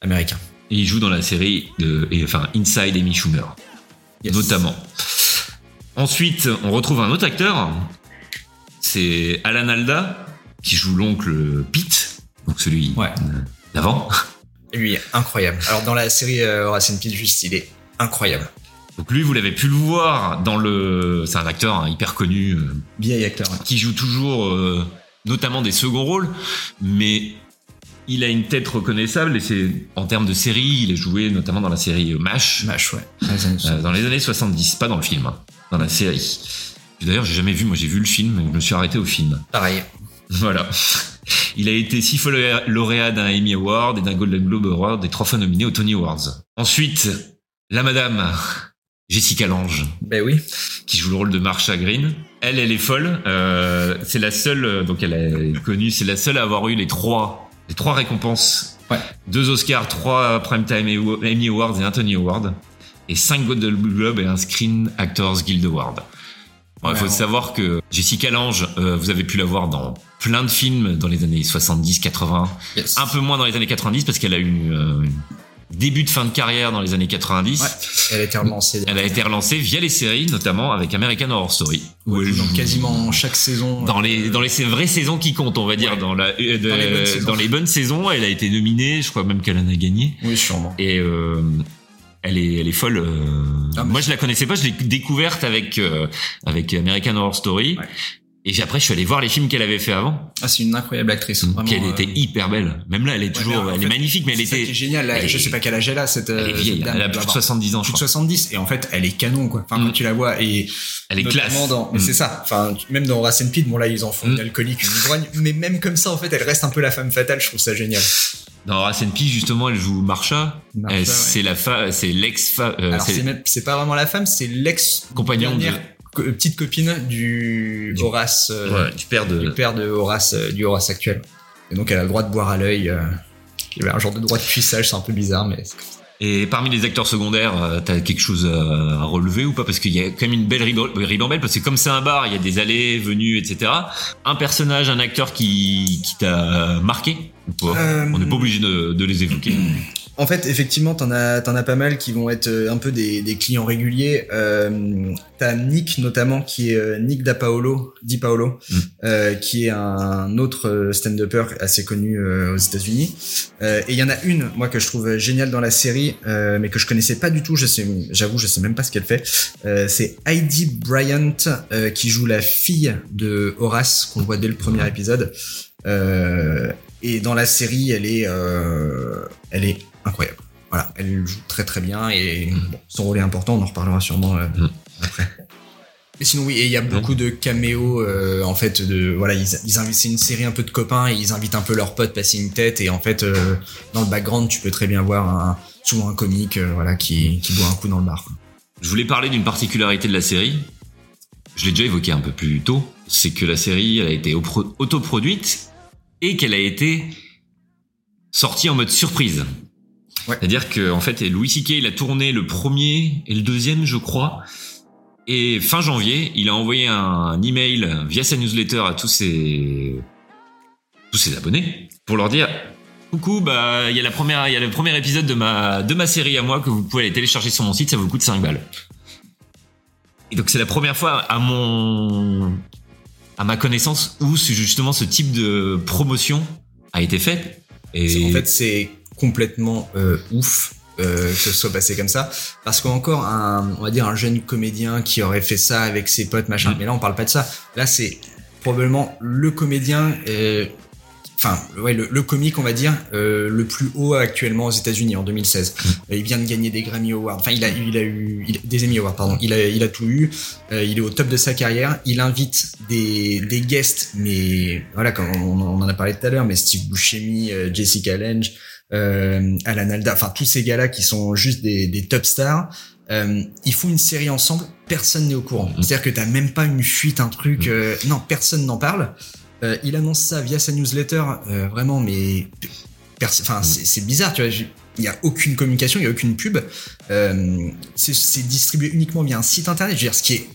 américain. Et il joue dans la série de, et, enfin, Inside Amy Schumer. Yes. Notamment. Ensuite, on retrouve un autre acteur. C'est Alan Alda, qui joue l'oncle Pete. Donc celui Ouais. euh, d'avant. Lui, incroyable. Alors dans la série euh, Horace and Pete, juste, il est incroyable. Donc lui, vous l'avez pu le voir dans le... C'est un acteur hein, hyper connu, euh, Vieil acteur. ouais. qui joue toujours euh, notamment des seconds rôles, mais il a une tête reconnaissable et c'est en termes de série, il a joué notamment dans la série MASH, Mash, ouais. Euh, dans les années 70, pas dans le film, hein, dans la série. D'ailleurs, j'ai jamais vu, moi j'ai vu le film, mais je me suis arrêté au film. Pareil. (laughs) Voilà. Il a été six fois lauréat- d'un Emmy Award et d'un Golden Globe Award et trois fois nominé aux Tony Awards. Ensuite, la madame Jessica Lange, Ben oui. qui joue le rôle de Marsha Green. Elle, elle est folle. Euh, c'est la seule, euh, donc elle est connue, c'est la seule à avoir eu les trois, les trois récompenses. Ouais. Deux Oscars, trois Primetime Emmy Awards et un Tony Award. Et cinq Golden Globe et un Screen Actors Guild Award. Bon, il faut savoir que Jessica Lange, euh, vous avez pu la voir dans plein de films dans les années 70, 80. Yes. Un peu moins dans les années 90 parce qu'elle a eu euh, une, début de fin de carrière dans les années 90. Ouais, elle a été relancée. Elle a été relancée via les séries, notamment avec American Horror Story. où elle dans joue- quasiment chaque saison. dans les dans les vraies saisons qui comptent, on va dire, Ouais. dans la euh, de- Dans les bonnes saisons. dans les bonnes saisons, elle a été nominée, je crois même qu'elle en a gagné. Oui, sûrement. Et euh, elle est elle est folle. euh. Ah, Moi, je la connaissais pas, je l'ai découverte avec euh, avec American Horror Story. Et puis après, je suis allé voir les films qu'elle avait fait avant. Ah, c'est une incroyable actrice. Vraiment, Puis elle euh, était hyper belle. Même là, elle est toujours, elle fait, est magnifique, mais elle c'est était, qui est génial. Là, elle je est- sais pas quel âge elle a cette. elle est euh, vieille. dame, Elle a plus de avoir 70 ans, je plus de crois. 70 et en fait elle est canon quoi enfin Mm. quand tu la vois et Elle est classe. dans Mm. c'est ça enfin même dans Racine Pete bon là ils en font Mm. une alcoolique une ivrogne mais même comme ça en fait elle reste un peu la femme fatale je trouve ça génial Dans Racine P, justement, elle joue Marsha. Marsha, Euh, ouais. C'est la fa, c'est l'ex euh, alors c'est- c'est même c'est pas vraiment la femme c'est l'ex Compagnon de- petite copine du, Du- Horace euh, ouais, du père de, du père de Horace euh, du Horace actuel et donc elle a le droit de boire à l'œil euh, il y avait un genre de droit de cuissage c'est un peu bizarre mais Et parmi les acteurs secondaires, euh, t'as quelque chose à, relever ou pas? Parce qu'il y a quand même une belle ribambelle, parce que comme c'est un bar, il y a des allées, venues, etc. Un personnage, un acteur qui, qui t'a marqué ou pas? Euh, On n'est pas obligé de, de les évoquer. (clears throat) En fait, effectivement, t'en as, t'en as pas mal qui vont être euh, un peu des, des clients réguliers. Euh, t'as Nick notamment, qui est euh, Nick Da Paolo, Di Paolo, Mm. euh, qui est un autre euh, stand-upper assez connu euh, aux États-Unis. Euh, et il y en a une, moi, que je trouve géniale dans la série, euh, mais que je connaissais pas du tout. Je sais, j'avoue, je sais même pas ce qu'elle fait. Euh, c'est Heidi Bryant euh, qui joue la fille de Horace qu'on voit dès le premier épisode. Euh, et dans la série, elle est, euh, elle est incroyable. Voilà, elle joue très très bien et bon, son rôle est important. On en reparlera sûrement euh, Mm. après. Mais sinon oui, et il y a beaucoup de caméos euh, en fait de voilà ils, ils invitent c'est une série un peu de copains et ils invitent un peu leurs potes passer une tête et en fait euh, dans le background tu peux très bien voir un, souvent un comique voilà qui qui boit un coup dans le bar. Je voulais parler d'une particularité de la série. Je l'ai déjà évoqué un peu plus tôt. C'est que la série, elle a été opro- autoproduite et qu'elle a été sortie en mode surprise. Ouais. C'est-à-dire que en fait, Louis C.K. il a tourné le premier et le deuxième, je crois. Et fin janvier, il a envoyé un email via sa newsletter à tous ses tous ses abonnés pour leur dire coucou bah il y a la première il y a le premier épisode de ma de ma série à moi que vous pouvez aller télécharger sur mon site ça vous coûte 5 balles. Et donc c'est la première fois à mon à ma connaissance où justement ce type de promotion a été faite et En fait, c'est complètement euh, ouf euh, que ce soit passé comme ça, parce qu'encore un, on va dire un jeune comédien qui aurait fait ça avec ses potes machin. Mm. Mais là, on parle pas de ça. Là, c'est probablement le comédien. euh, Enfin, ouais, le, le comique, on va dire, euh, le plus haut actuellement aux États-Unis en 2016. Euh, Il vient de gagner des Grammy Awards. Enfin, il a, il a eu il- des Emmy Awards, pardon. Il a, il a tout eu. Euh, il est au top de sa carrière. Il invite des, des guests, mais voilà, comme on, on en a parlé tout à l'heure, mais Steve Buscemi, euh, Jessica Lange, euh, Alan Alda, enfin tous ces gars-là qui sont juste des, des top stars. Euh, ils font une série ensemble, personne n'est au courant. Mhm. C'est-à-dire que t'as même pas une fuite, un truc. euh, non, personne n'en parle. Euh, il annonce ça via sa newsletter, euh, vraiment, mais enfin c'est c'est bizarre, tu vois. Il y a aucune communication, il y a aucune pub. Euh, c'est- c'est distribué uniquement via un site internet. Je veux dire, ce qui est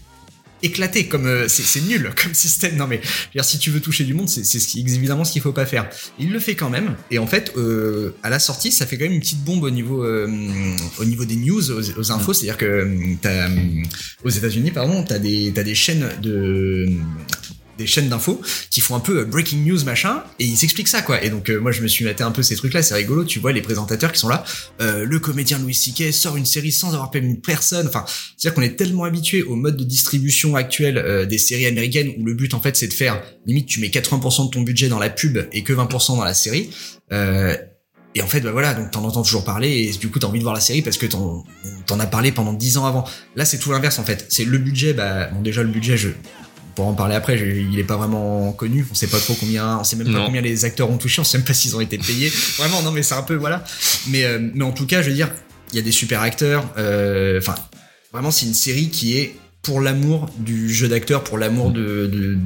éclaté comme euh, c'est c'est nul (laughs) comme système. Non mais je veux dire, si tu veux toucher du monde, c'est c'est évidemment ce qu'il faut pas faire. Il le fait quand même. Et en fait, euh, à la sortie, ça fait quand même une petite bombe au niveau euh, au niveau des news, aux, aux infos. C'est-à-dire que euh, t'as euh, aux États-Unis, pardon, t'as des t'as des chaînes de des chaînes d'infos qui font un peu euh, breaking news machin et ils expliquent ça quoi et donc euh, moi je me suis maté un peu ces trucs là c'est rigolo tu vois les présentateurs qui sont là euh, le comédien Louis C.K. sort une série sans avoir payé une personne enfin c'est à dire qu'on est tellement habitué au mode de distribution actuel euh, des séries américaines où le but en fait c'est de faire limite tu mets 80% de ton budget dans la pub et que 20% dans la série euh, et en fait, bah voilà, donc t'en entends toujours parler et du coup t'as envie de voir la série parce que t'en t'en as parlé pendant 10 ans avant. Là, c'est tout l'inverse en fait. C'est le budget, bah bon déjà le budget, je pourra en parler après. il est pas vraiment connu. On sait pas trop combien, on sait même pas Non. combien les acteurs ont touché. On sait même pas s'ils ont été payés. (laughs) Vraiment, non mais c'est un peu voilà. Mais euh, mais en tout cas, je veux dire, il y a des super acteurs. euh, Enfin, vraiment, c'est une série qui est pour l'amour du jeu d'acteur, pour l'amour de, de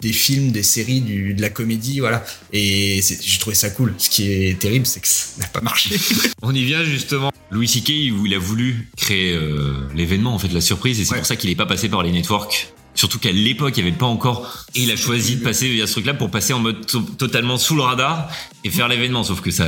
des films, des séries, du, de la comédie, voilà. Et j'ai trouvé ça cool. Ce qui est terrible, c'est que ça n'a pas marché. (laughs) on y vient justement. Louis C.K. il a voulu créer euh, l'événement en fait la surprise et c'est Ouais. pour ça qu'il est pas passé par les networks Surtout qu'à l'époque, il n'y avait pas encore. Et il a choisi de passer via ce truc-là pour passer en mode to- totalement sous le radar et faire l'événement. Sauf que ça,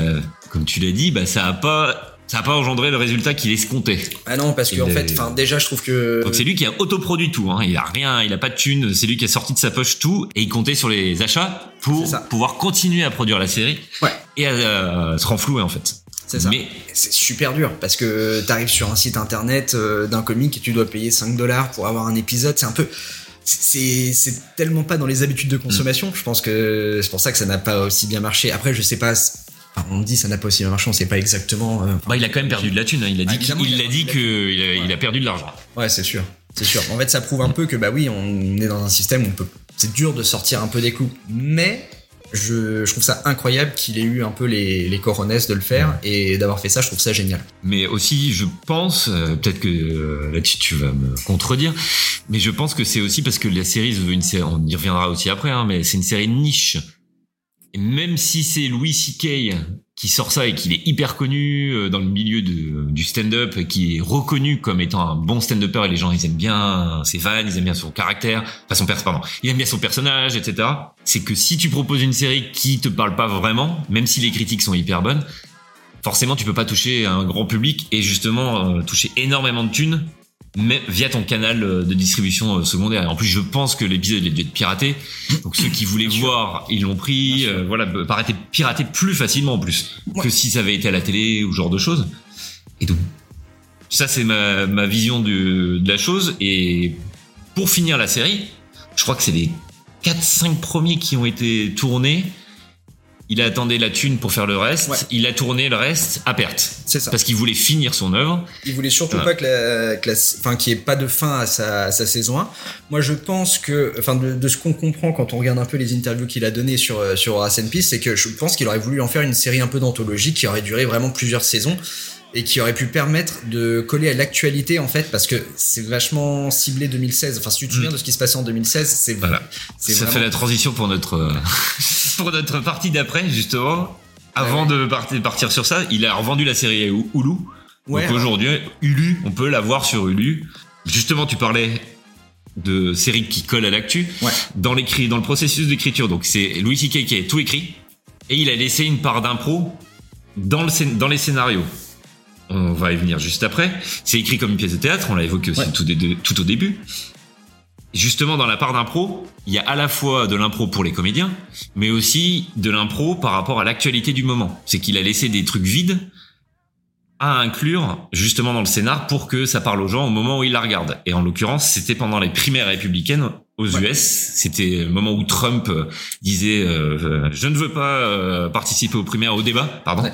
comme tu l'as dit, bah, ça a pas, ça a pas engendré le résultat qu'il escomptait. Ah non, parce que Il en fait, enfin déjà, je trouve que Donc c'est lui qui a autoproduit tout. Hein. Il a rien, il a pas de thune. C'est lui qui a sorti de sa poche tout et il comptait sur les achats pour pouvoir continuer à produire la série Ouais. et à, euh, se renflouer en fait. C'est ça. Mais c'est super dur parce que t'arrives sur un site internet euh, d'un comic et tu dois payer 5 dollars pour avoir un épisode. C'est un peu. C'est c'est tellement pas dans les habitudes de consommation. Je pense que c'est pour ça que ça n'a pas aussi bien marché. Après, je sais pas. enfin, on dit ça n'a pas aussi bien marché. On sait pas exactement. euh, bah, il a quand même perdu de la thune. hein. Il a Ah, dit qu'il il a dit perdu de que il a, il a perdu de l'argent. Ouais, c'est sûr. C'est sûr. En fait, ça prouve un peu que bah oui, on est dans un système où on peut. C'est dur de sortir un peu des clous, mais je, je trouve ça incroyable qu'il ait eu un peu les, les coronesses de le faire et d'avoir fait ça. Je trouve ça génial. Mais aussi, je pense, euh, peut-être que euh, là-dessus tu vas me contredire, mais je pense que c'est aussi parce que la série une série, on y reviendra aussi après, hein, mais c'est une série niche. Même si c'est Louis C.K. qui sort ça et qu'il est hyper connu euh, dans le milieu de, du stand-up, qui est reconnu comme étant un bon stand-upper et les gens ils aiment bien ses vannes, ils aiment bien son caractère, enfin son pardon, ils aiment bien son personnage, etc. C'est que si tu proposes une série qui te parle pas vraiment, même si les critiques sont hyper bonnes, forcément tu peux pas toucher un grand public et justement euh, toucher énormément de thunes mais via ton canal euh, de distribution euh, secondaire. Et en plus, je pense que l'épisode il a dû être piraté. Donc ceux qui voulaient voir, ils l'ont pris. euh, voilà, bah, paraît piraté plus facilement en plus que si ça avait été à la télé ou ce genre de choses. Et donc ça c'est ma, ma vision de, de la chose. Et pour finir la série, je crois que c'est les 4-5 premiers qui ont été tournés. Il attendait la thune pour faire le reste. Ouais. Il a tourné le reste à perte. C'est ça. Parce qu'il voulait finir son œuvre. Il voulait surtout pas que la, que la- enfin, qu'il n'y ait pas de fin à sa, à sa saison 1. Moi, je pense que, enfin, de, de ce qu'on comprend quand on regarde un peu les interviews qu'il a données sur, euh, sur Peace, c'est que je pense qu'il aurait voulu en faire une série un peu d'anthologie qui aurait duré vraiment plusieurs saisons et qui aurait pu permettre de coller à l'actualité, en fait, parce que c'est vachement ciblé 2016. Enfin, si tu te souviens de ce qui se passait en 2016, c'est, Mm. Voilà. Ça fait la transition pour notre euh, (laughs) pour notre partie d'après justement. Avant de partir, partir sur ça, il a revendu la série Hulu. Ouais, Donc ouais. aujourd'hui, Hulu, on peut la voir sur Hulu. Justement, tu parlais de séries qui collent à l'actu. Dans l'écrit, dans le processus d'écriture, donc c'est Louis C.K. qui a tout écrit et il a laissé une part d'impro dans le dans les scénarios. On va y venir juste après. C'est écrit comme une pièce de théâtre, on l'a évoqué aussi Ouais. tout, au début. Justement, dans la part d'impro, il y a à la fois de l'impro pour les comédiens, mais aussi de l'impro par rapport à l'actualité du moment. C'est qu'il a laissé des trucs vides à inclure justement dans le scénar pour que ça parle aux gens au moment où ils la regardent. Et en l'occurrence, c'était pendant les primaires républicaines aux US. C'était le moment où Trump euh, disait euh, euh, je ne veux pas euh, participer aux primaires au débat, pardon. Ouais.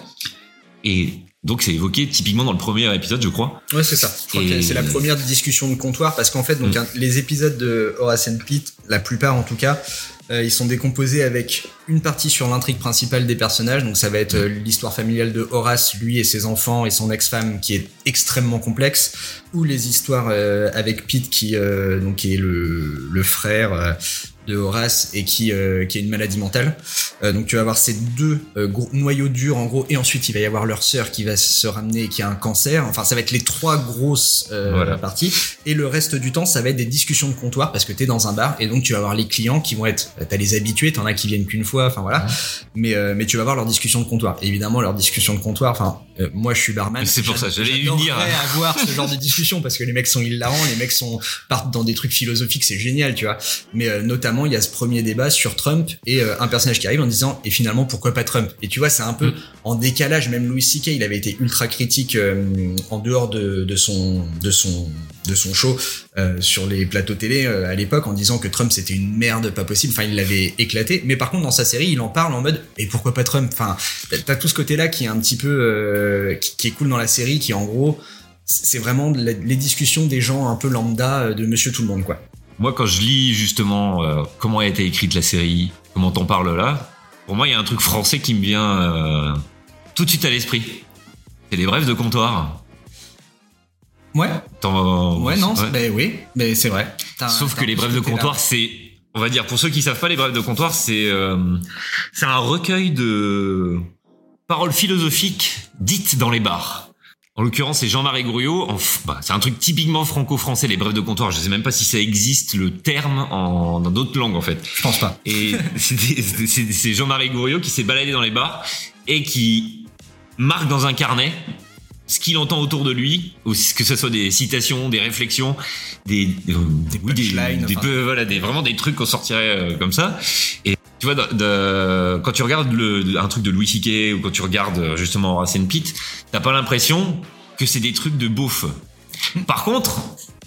Et donc c'est évoqué typiquement dans le premier épisode, je crois. Ouais, c'est ça. Et- c'est la première discussion de comptoir parce qu'en fait, donc, Mm. les épisodes de Horace and Pete, la plupart en tout cas, euh, ils sont décomposés avec une partie sur l'intrigue principale des personnages. Donc ça va être euh, l'histoire familiale de Horace, lui et ses enfants et son ex-femme qui est extrêmement complexe, ou les histoires euh, avec Pete qui euh, donc qui est le, le frère de Horace et qui euh, qui a une maladie mentale. Euh, donc tu vas avoir ces deux euh, gros noyaux durs en gros et ensuite il va y avoir leur sœur qui va se ramener et qui a un cancer. Enfin ça va être les trois grosses euh, Voilà. parties et le reste du temps ça va être des discussions de comptoir parce que t'es dans un bar et donc tu vas avoir les clients qui vont être t'as les habitués t'en as qui viennent qu'une fois enfin voilà mais euh, mais tu vas avoir leurs discussions de comptoir et évidemment leurs discussions de comptoir enfin euh, moi je suis barman C'est pour ça, j'allais y J'adorerais venir. avoir ce (laughs) genre de discussion parce que les mecs sont hilarants les mecs sont partent dans des trucs philosophiques c'est génial tu vois mais euh, notamment il y a ce premier débat sur Trump et euh, un personnage qui arrive en disant et finalement pourquoi pas Trump? Et tu vois c'est un peu Mm. en décalage. Même Louis C.K. il avait été ultra critique euh, en dehors de, de son de son de son show euh, sur les plateaux télé à l'époque en disant que Trump c'était une merde pas possible. Enfin il l'avait éclaté. Mais par contre dans sa série il en parle en mode et pourquoi pas Trump? Enfin t'as- tout ce côté là qui est un petit peu qui, qui est cool dans la série qui en gros c'est vraiment les discussions des gens un peu lambda de Monsieur Tout le Monde quoi Moi, quand je lis justement euh, comment a été écrite la série, comment t'en parles là, pour moi, il y a un truc français qui me vient euh, tout de suite à l'esprit. C'est les brèves de comptoir. ouais T'en- ouais non ouais. ben oui mais c'est vrai Sauf que les brèves de comptoir, c'est, on va dire, pour ceux qui savent pas, les brèves de comptoir, c'est, euh, c'est un recueil de paroles philosophiques dites dans les bars. En l'occurrence, c'est Jean-Marie Gouriot. Bah, c'est un truc typiquement franco-français, les brefs de comptoir. Je sais même pas si ça existe le terme en, dans d'autres langues en fait. Je pense pas. Et (laughs) c'est Jean-Marie Gouriot qui s'est baladé dans les bars et qui marque dans un carnet ce qu'il entend autour de lui, ou que ce soit des citations, des réflexions, des des, des, des enfin. peu- voilà, des vraiment des trucs qu'on sortirait euh, comme ça. Et tu vois, quand tu regardes un truc de Louis C.K. ou quand tu regardes euh, justement and Pete, t'as pas l'impression que c'est des trucs de beauf. Par contre,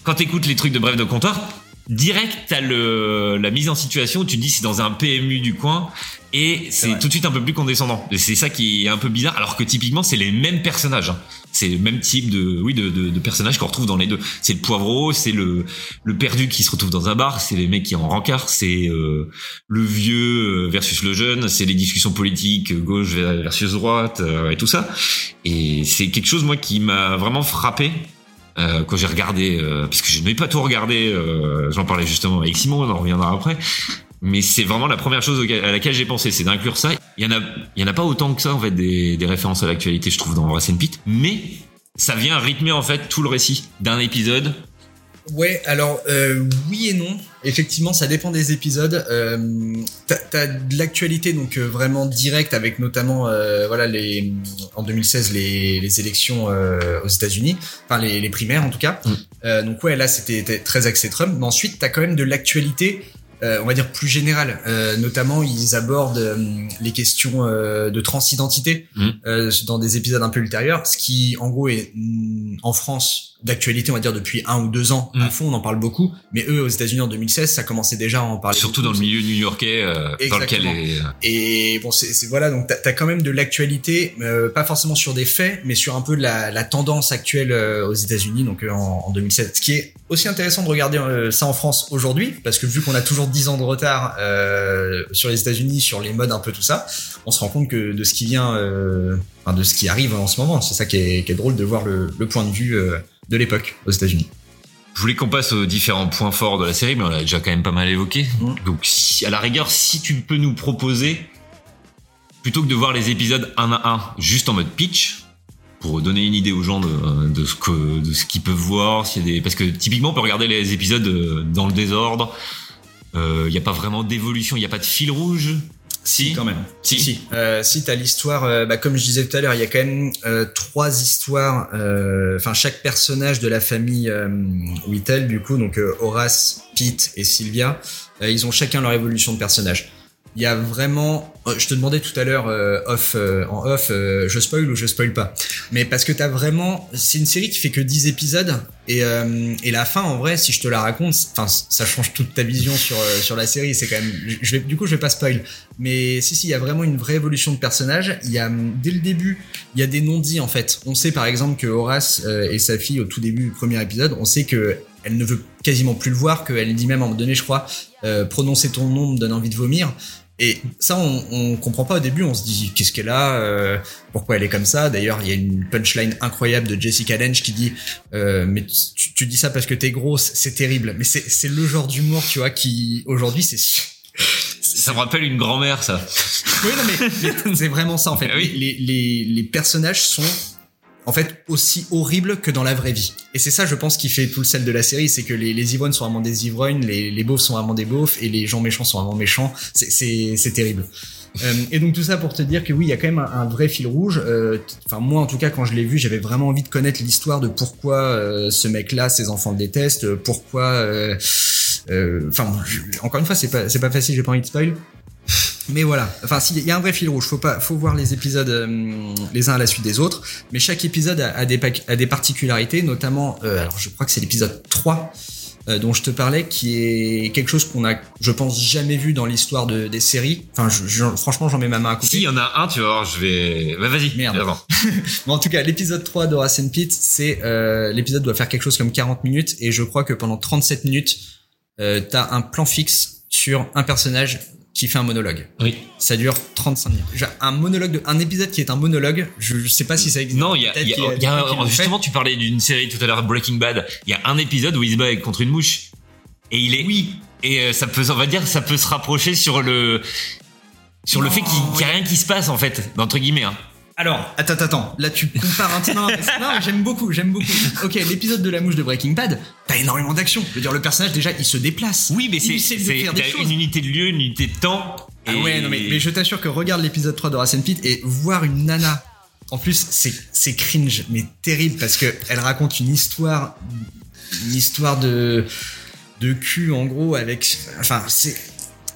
quand t'écoutes les trucs de Bref de comptoir, direct t'as la mise en situation où tu te dis c'est dans un PMU du coin et c'est tout de suite un peu plus condescendant. C'est ça qui est un peu bizarre, alors que typiquement c'est les mêmes personnages. hein. C'est le même type de oui de, de, de personnages qu'on retrouve dans les deux. C'est le poivreau, c'est le le perdu qui se retrouve dans un bar, c'est les mecs qui en rencard, c'est euh, le vieux versus le jeune, c'est les discussions politiques euh, gauche versus droite euh, et tout ça. Et c'est quelque chose moi qui m'a vraiment frappé euh, quand j'ai regardé, euh, parce que je n'ai pas tout regardé, euh, j'en parlais justement avec Simon, on en reviendra après. Mais c'est vraiment la première chose à laquelle j'ai pensé, c'est d'inclure ça. Il y en a, il y en a pas autant que ça en fait des, des références à l'actualité, je trouve dans Racine Pit, mais ça vient rythmer en fait tout le récit d'un épisode. Ouais, alors euh, oui et non. Effectivement, ça dépend des épisodes. Euh, t'as, de l'actualité donc euh, vraiment directe avec notamment euh, voilà les en 2016 les, les élections aux États-Unis, enfin les, les primaires en tout cas. Mm. Donc ouais, là c'était c'était très axé Trump. Mais ensuite, t'as quand même de l'actualité. Euh, on va dire plus générale, Euh, notamment ils abordent euh, les questions euh, de transidentité Mm. euh, dans des épisodes un peu ultérieurs, ce qui en gros est mm, en France d'actualité, on va dire depuis un ou deux ans à Mm. fond, on en parle beaucoup. Mais eux, aux États-Unis en 2016, ça commençait déjà à en parler. Surtout beaucoup. dans le milieu new-yorkais, euh, dans lequel est, Et bon, c'est voilà, donc t'as as quand même de l'actualité, euh, pas forcément sur des faits, mais sur un peu de la, la tendance actuelle euh, aux États-Unis, donc euh, en, en 2016. Ce qui est aussi intéressant de regarder euh, ça en France aujourd'hui, parce que vu qu'on a toujours 10 ans de retard euh, sur les États-Unis, sur les modes, un peu tout ça, on se rend compte que de ce qui vient, euh, enfin, de ce qui arrive en ce moment, c'est ça qui est, qui est drôle de voir le, le point de vue euh, de l'époque aux États-Unis. Je voulais qu'on passe aux différents points forts de la série, mais on l'a déjà quand même pas mal évoqué. Mm. Donc, si, à la rigueur, si tu peux nous proposer, plutôt que de voir les épisodes un à un, juste en mode pitch, pour donner une idée aux gens de, de ce que de ce qu'ils peuvent voir, s'il y a des, parce que typiquement, on peut regarder les épisodes euh, dans le désordre. Il n'y a pas vraiment d'évolution, il n'y a pas de fil rouge. Si, quand même. Si. Si, euh, si t'as l'histoire, euh, bah, comme je disais tout à l'heure, il y a quand même euh, trois histoires. euh, Enfin, chaque personnage de la famille euh, Whittle, du coup, donc Horace, Pete et Sylvia, ils ont chacun leur évolution de personnage. Il y a vraiment, euh, je te demandais tout à l'heure euh, off, euh, en off, euh, je spoil ou je spoil pas. Mais parce que t'as vraiment, c'est une série qui fait que 10 épisodes et euh, et la fin en vrai, si je te la raconte, enfin ça change toute ta vision sur euh, sur la série. C'est quand même, je vais du coup je vais pas spoil. Mais si, si, il y a vraiment une vraie évolution de personnage. Il y a, dès le début, il y a des non-dits, en fait. On sait, par exemple, que Horace et sa fille, au tout début du premier épisode, on sait que elle ne veut quasiment plus le voir, qu'elle dit même à un moment donné, je crois, euh, prononcer ton nom me donne envie de vomir. Et ça, on, on comprend pas au début. On se dit qu'est-ce qu'elle a, euh, pourquoi elle est comme ça. D'ailleurs, il y a une punchline incroyable de Jessica Lange qui dit euh, mais tu, tu dis ça parce que t'es grosse, c'est terrible. Mais c'est c'est le genre d'humour, tu vois, qui aujourd'hui c'est Ça me rappelle une grand-mère, ça. oui, non, mais, mais c'est vraiment ça en (laughs) fait. Ah oui. Les, les, les personnages sont en fait aussi horribles que dans la vraie vie. Et c'est ça, je pense, qui fait tout le sel de la série, c'est que les, les ivrognes sont vraiment des ivrognes, les, les beaufs sont vraiment des beaufs, et les gens méchants sont vraiment méchants. C'est- terrible. Euh, et donc tout ça pour te dire que oui, il y a quand même un, un vrai fil rouge. Euh, Enfin moi en tout cas quand je l'ai vu, j'avais vraiment envie de connaître l'histoire de pourquoi euh, ce mec-là, ses enfants le détestent, euh, pourquoi. euh, Enfin encore une fois, c'est pas c'est pas facile, j'ai pas envie de spoil. Mais voilà, enfin s'il y a un vrai fil rouge, faut pas, faut voir les épisodes euh, les uns à la suite des autres. Mais chaque épisode a, a des, a des particularités, notamment, euh, alors je crois que c'est l'épisode 3 euh, dont je te parlais, qui est quelque chose qu'on a, je pense, jamais vu dans l'histoire de, des séries. Enfin, je, je- franchement, j'en mets ma main à couper. Si, il y en a un, tu vas voir, je vais... Bah, vas-y, Merde. avant. (laughs) Mais en tout cas, l'épisode 3 de and Pete, c'est euh, l'épisode doit faire quelque chose comme 40 minutes et je crois que pendant 37 minutes, euh, t'as un plan fixe sur un personnage qui fait un monologue. Oui. Ça dure 35 minutes. Un monologue, de, un épisode qui est un monologue, je, je sais pas si ça existe. Non, il y a, y a- y a justement, tu parlais d'une série tout à l'heure, Breaking Bad. Il y a un épisode où il se bat contre une mouche. Et il est. Oui. Et euh, ça peut, on va dire, ça peut se rapprocher sur le, sur le fait qu'il n'y a rien qui se passe, en fait, entre guillemets, hein. Alors, attends, attends, attends. Là, tu compares un non, non, j'aime beaucoup, j'aime beaucoup. Ok, l'épisode de la mouche de Breaking Bad, t'as énormément d'action. Je veux dire, le personnage déjà, il se déplace. Oui, mais c'est une unité de lieu, une unité de temps. Ah ouais, non mais, mais je t'assure que regarde l'épisode 3 de Racine Pit et voir une nana. En plus, c'est c'est cringe, mais terrible parce que elle raconte une histoire, une histoire de de cul en gros avec, enfin c'est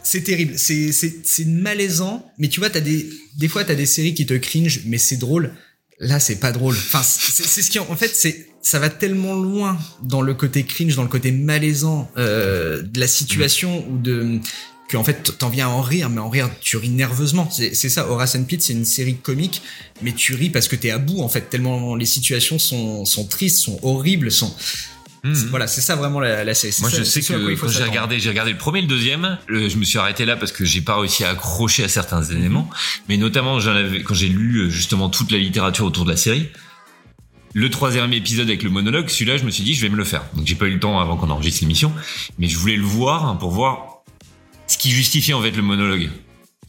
c'est terrible, c'est c'est malaisant. Mais tu vois, t'as des des fois t'as des séries qui te cringe, mais c'est drôle. Là, c'est pas drôle. Enfin, c'est ce qui en fait c'est ça va tellement loin dans le côté cringe, dans le côté malaisant euh, de la situation ou de que en fait t'en viens à en rire, mais en rire tu ris nerveusement. C'est ça. Horace and Pete, c'est une série comique, mais tu ris parce que t'es à bout en fait. Tellement les situations sont sont tristes, sont horribles, sont c'est- voilà. C'est ça vraiment la, la série. Moi, ça- je sais que quand j'ai regardé, j'ai regardé le premier et le deuxième. le- je me suis arrêté là parce que j'ai pas réussi à accrocher à certains Mhm. éléments. Mais notamment, j'en avais, quand j'ai lu euh, justement toute la littérature autour de la série, le troisième épisode avec le monologue, celui-là, je me suis dit, je vais me le faire. Donc, j'ai pas eu le temps avant qu'on enregistre l'émission, mais je voulais le voir pour voir ce qui justifie en fait le monologue.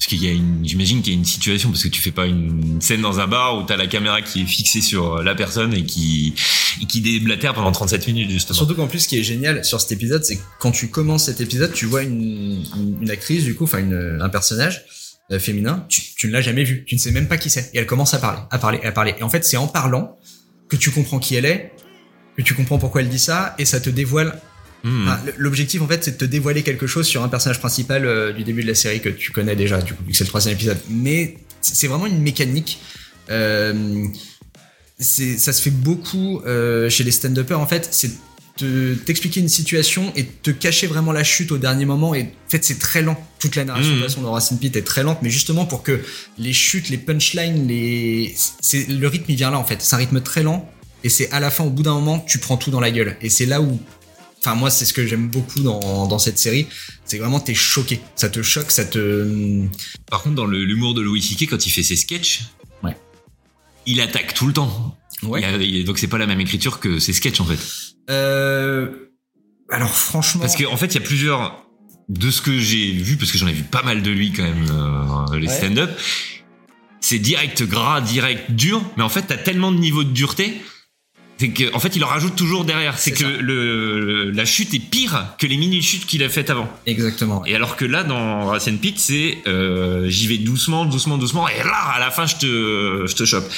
Parce qu'il y a une, j'imagine qu'il y a une situation parce que tu fais pas une scène dans un bar où t'as la caméra qui est fixée sur euh, la personne et qui, et qui déblatère pendant 37 minutes justement. Surtout qu'en plus, ce qui est génial sur cet épisode, c'est que quand tu commences cet épisode, tu vois une, une, une actrice, du coup, enfin un personnage euh, féminin, tu, tu ne l'as jamais vu, tu ne sais même pas qui c'est, et elle commence à parler, à parler, à parler. Et en fait, c'est en parlant que tu comprends qui elle est, que tu comprends pourquoi elle dit ça, et ça te dévoile. Hmm. Enfin, L'objectif, en fait, c'est de te dévoiler quelque chose sur un personnage principal euh, du début de la série que tu connais déjà, du coup, vu que c'est le troisième épisode. Mais c'est vraiment une mécanique. Euh, ça se fait beaucoup euh, chez les stand-uppers en fait c'est te t'expliquer une situation et te cacher vraiment la chute au dernier moment et en fait c'est très lent toute la narration Mhm. de toute façon de Racine Pit est très lente mais justement pour que les chutes les punchlines les le rythme il vient là en fait c'est un rythme très lent et c'est à la fin au bout d'un moment tu prends tout dans la gueule et c'est là où enfin moi c'est ce que j'aime beaucoup dans, dans cette série c'est vraiment t'es choqué ça te choque ça te Par contre, dans l'humour de Louis C.K., quand il fait ses sketchs, Ouais. il attaque tout le temps. Ouais. Il a- donc c'est pas la même écriture que ses sketchs en fait. euh, alors franchement Parce qu'en en fait, il y a plusieurs de ce que j'ai vu, parce que j'en ai vu pas mal de lui quand même, euh, les Ouais. stand-up. C'est direct gras, direct dur, mais en fait, t'as tellement de niveau de dureté. C'est que, en fait, il en rajoute toujours derrière. C'est que ça. le, le- la chute est pire que les mini-chutes qu'il a faites avant. exactement Et alors que là, dans Racine Pit, c'est euh, j'y vais doucement, doucement, doucement, et là, à la fin, je te, je te chope.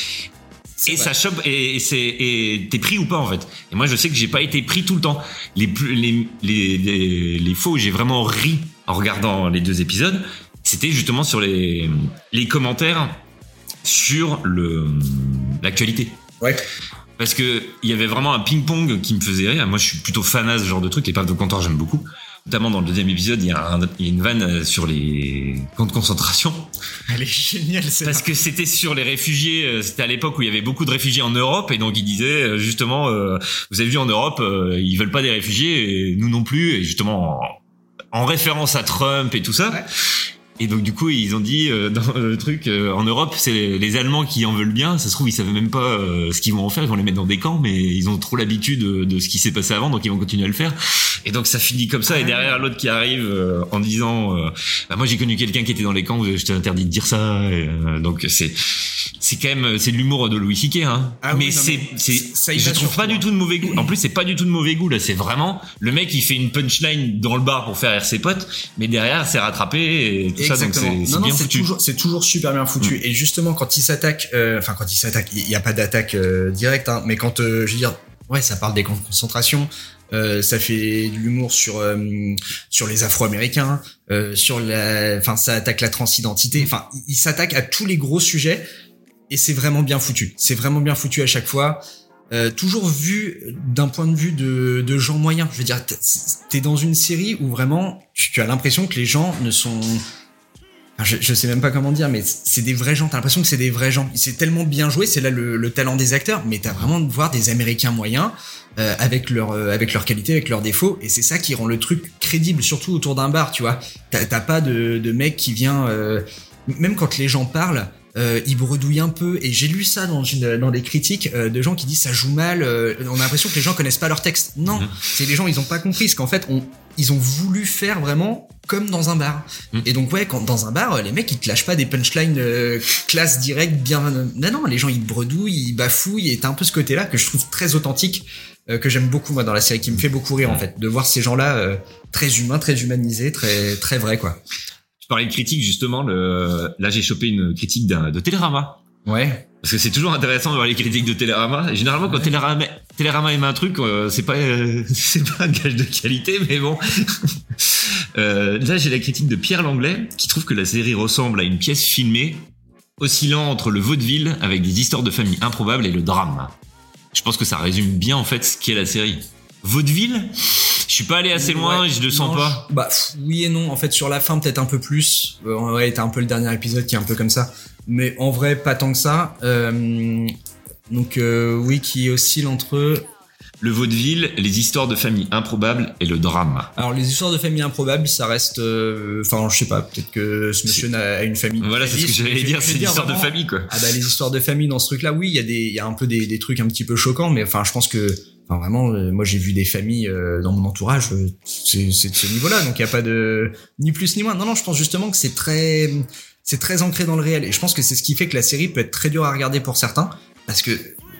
Et vrai. ça chope, et, c'est, et t'es pris ou pas en fait. Et moi, je sais que j'ai pas été pris tout le temps. Les les, les, les, les où j'ai vraiment ri en regardant les deux épisodes, c'était justement sur les, les commentaires sur le l'actualité. ouais Parce que il y avait vraiment un ping-pong qui me faisait rire. Moi, je suis plutôt fan à ce genre de truc. Les paves de comptoir, j'aime beaucoup. Notamment dans le deuxième épisode, il y, a un- il y a une vanne euh, sur les camps de concentration. elle est géniale c'est Parce que c'était sur les réfugiés, euh, c'était à l'époque où il y avait beaucoup de réfugiés en Europe, et donc il disait euh, justement, euh, vous avez vu en Europe, euh, ils veulent pas des réfugiés, et nous non plus, et justement en, en référence à Trump et tout ça. Ouais. Et donc du coup ils ont dit euh, (laughs) dans le truc euh, en Europe c'est les, les Allemands qui en veulent bien. Ça se trouve ils savent même pas euh, ce qu'ils vont en faire. Ils vont les mettre dans des camps mais ils ont trop l'habitude de, de ce qui s'est passé avant donc ils vont continuer à le faire. Et donc ça finit comme ça. Et derrière l'autre qui arrive euh, en disant euh, bah, moi j'ai connu quelqu'un qui était dans les camps je t'ai interdit de dire ça. Et, euh, donc c'est c'est quand même c'est de l'humour de Louis C.K. Hein. Ah oui, mais non, c'est c'est ça y je trouve pas du tout de mauvais goût. En plus c'est pas du tout de mauvais goût là. C'est vraiment le mec il fait une punchline dans le bar pour faire rire ses potes mais derrière c'est rattrapé et tout ça Exactement. c'est bien foutu. toujours, c'est toujours super bien foutu. Et justement, quand il s'attaque, euh, enfin, quand il s'attaque, il n'y a pas d'attaque euh, directe, hein, mais quand, euh, je veux dire, ouais, ça parle des camps de concentration, euh, ça fait de l'humour sur euh, sur les Afro-Américains, euh, sur la, enfin, ça attaque la transidentité. Enfin, il, il s'attaque à tous les gros sujets et c'est vraiment bien foutu. C'est vraiment bien foutu à chaque fois. Euh, toujours vu d'un point de vue de, de gens moyens. Je veux dire, t'es- dans une série où vraiment tu, tu as l'impression que les gens ne sont je, je sais même pas comment dire, mais c'est des vrais gens. T'as l'impression que c'est des vrais gens. C'est tellement bien joué, c'est là le, le talent des acteurs. Mais t'as vraiment de voir des Américains moyens euh, avec leur euh, avec leurs qualités, avec leurs défauts, et c'est ça qui rend le truc crédible, surtout autour d'un bar. Tu vois, t'as t'as pas de, de mec qui vient. euh, même quand les gens parlent, euh, il bredouille un peu et j'ai lu ça dans une, dans des critiques euh, de gens qui disent ça joue mal euh, on a l'impression que les gens connaissent pas leur texte non Mhm. c'est les gens ils ont pas compris parce qu'en fait on ils ont voulu faire vraiment comme dans un bar Mhm. et donc ouais quand dans un bar les mecs ils te lâchent pas des punchlines euh, classe direct bien non non les gens ils bredouillent ils bafouillent et t'as un peu ce côté là que je trouve très authentique euh, que j'aime beaucoup moi dans la série qui me fait beaucoup rire en fait de voir ces gens là très humains très humanisés très très vrais quoi parlais de critique justement. Le... Là, j'ai chopé une critique d'un- de Télérama. ouais Parce que c'est toujours intéressant de voir les critiques de Télérama. Généralement, quand Télérama, Télérama aime un truc, euh, c'est pas euh, (laughs) c'est pas un gage de qualité, mais bon. (laughs) Euh, là, j'ai la critique de Pierre Langlais qui trouve que la série ressemble à une pièce filmée oscillant entre le vaudeville avec des histoires de famille improbables et le drame. Je pense que ça résume bien en fait ce qu'est la série. Vaudeville, je suis pas allé assez loin Ouais, je le sens non, pas. bah oui et non. En fait, sur la fin peut-être un peu plus. Euh, ouais, t'as un peu le dernier épisode qui est un peu comme ça. Mais en vrai, pas tant que ça. Euh, donc euh, oui, qui oscille entre. Le vaudeville, les histoires de famille improbables et le drame. Alors les histoires de famille improbables, ça reste. euh, Enfin, je sais pas. Peut-être que ce monsieur a a une famille. Voilà, c'est ce que j'allais dire, c'est l'histoire de famille quoi. Ah bah les histoires de famille dans ce truc-là, oui, il y a des, il y a un peu des, des trucs un petit peu choquants, mais enfin, je pense que, enfin vraiment, euh, moi j'ai vu des familles euh, dans mon entourage, euh, c'est de ce niveau-là, donc il y a pas de ni plus ni moins. Non non, je pense justement que c'est très, c'est très ancré dans le réel, et je pense que c'est ce qui fait que la série peut être très dure à regarder pour certains, parce que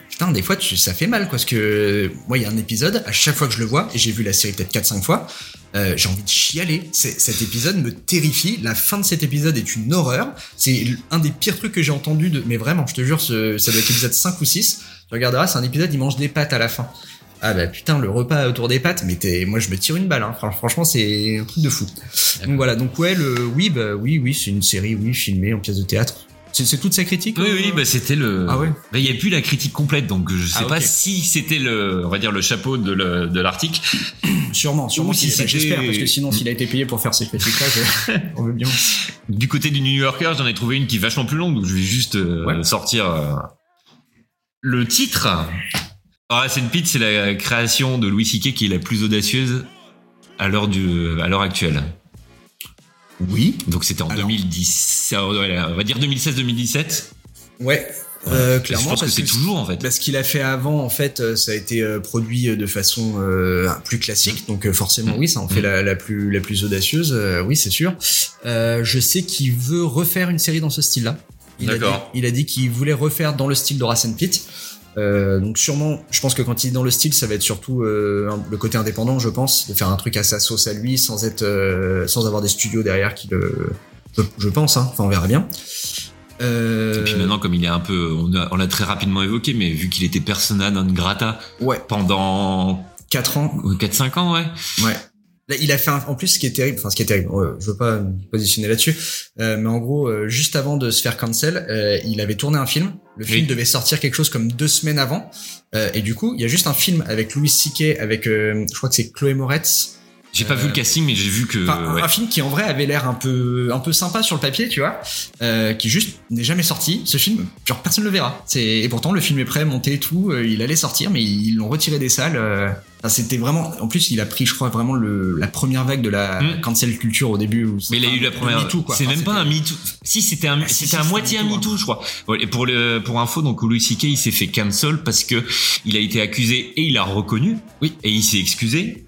putain, des fois tu, ça fait mal, quoi, parce que moi il y a un épisode, à chaque fois que je le vois, et j'ai vu la série peut-être 4-5 fois. euh, j'ai envie de chialer. Cet épisode me terrifie. La fin de cet épisode est une horreur. C'est un des pires trucs que j'ai entendu de. Mais vraiment, je te jure, ce, ça doit être épisode 5 ou 6. Tu regarderas, c'est un épisode, il mange des pâtes à la fin. Ah bah putain, le repas autour des pâtes, mais t'es, moi je me tire une balle. Hein. Fran- Franchement, c'est un truc de fou. Donc voilà. Donc ouais, le oui, bah oui, oui, c'est une série, oui, filmée en pièce de théâtre. C'est toute sa critique. Oui, euh oui, bah c'était le. Ah ouais. Bah, il y a plus la critique complète, donc je sais Ah, pas si c'était le, on va dire le chapeau de le- de l'article. (coughs) Sûrement, sûrement. Ou si c'était- J'espère parce que sinon, s'il a été payé pour faire ces critiques-là, je- (laughs) on veut bien. Du côté du New Yorker, j'en ai trouvé une qui est vachement plus longue, donc je vais juste euh, Ouais. sortir euh, le titre. Alors, c'est une pite, c'est la création de Louis C.K. qui est la plus audacieuse à l'heure du, à l'heure actuelle. Oui. Donc c'était en Alors. 2010, on va dire 2016-2017. Ouais. Euh, Je clairement. pense que parce c'est toujours en fait. Bah, ce qu'il a fait avant, en fait, euh, ça a été euh, produit euh, de façon euh, plus classique, donc euh, forcément oui, ça en fait Mm. la, la plus la plus audacieuse, euh, oui c'est sûr. Euh, je sais qu'il veut refaire une série dans ce style-là. Il a dit, il a dit qu'il voulait refaire dans le style de Racine Pitt. Euh, donc sûrement, je pense que quand il est dans le style, ça va être surtout euh, le côté indépendant, je pense, de faire un truc à sa sauce à lui, sans être, euh, sans avoir des studios derrière qui le, je, pense, hein. Enfin, on verra bien. Euh, Et puis maintenant, comme il est un peu, on l'a très rapidement évoqué, mais vu qu'il était persona non grata ouais, pendant 4 ans, 4-5 ans, ouais. Ouais. Là, il a fait un- en plus ce qui est terrible, enfin ce qui est terrible, je veux pas me positionner là-dessus, euh, mais en gros, euh, juste avant de se faire cancel, euh, il avait tourné un film. Le film Oui. devait sortir quelque chose comme deux semaines avant, euh, et du coup, il y a juste un film avec Louis C.K. avec, euh, je crois que c'est Chloé Moretz. J'ai pas vu le casting, mais j'ai vu que. Un- ouais. un film qui en vrai avait l'air un peu, un peu sympa sur le papier, tu vois, euh, qui juste n'est jamais sorti. Ce film, genre personne le verra. C'est et pourtant le film est prêt, monté et tout. euh, il allait sortir, mais ils l'ont retiré des salles. C'était vraiment. En plus, il a pris, je crois, vraiment le, la première vague de la Mm. cancel culture au début. où- Mais il a eu la première. C'est Enfin, même pas un MeToo. Si c'était un, Ah, si, c'était si, à moitié un MeToo, MeToo, je crois. Et pour le, pour info, donc Louis C.K. il s'est fait cancel parce que il a été accusé et il a reconnu. Oui. Et il s'est excusé.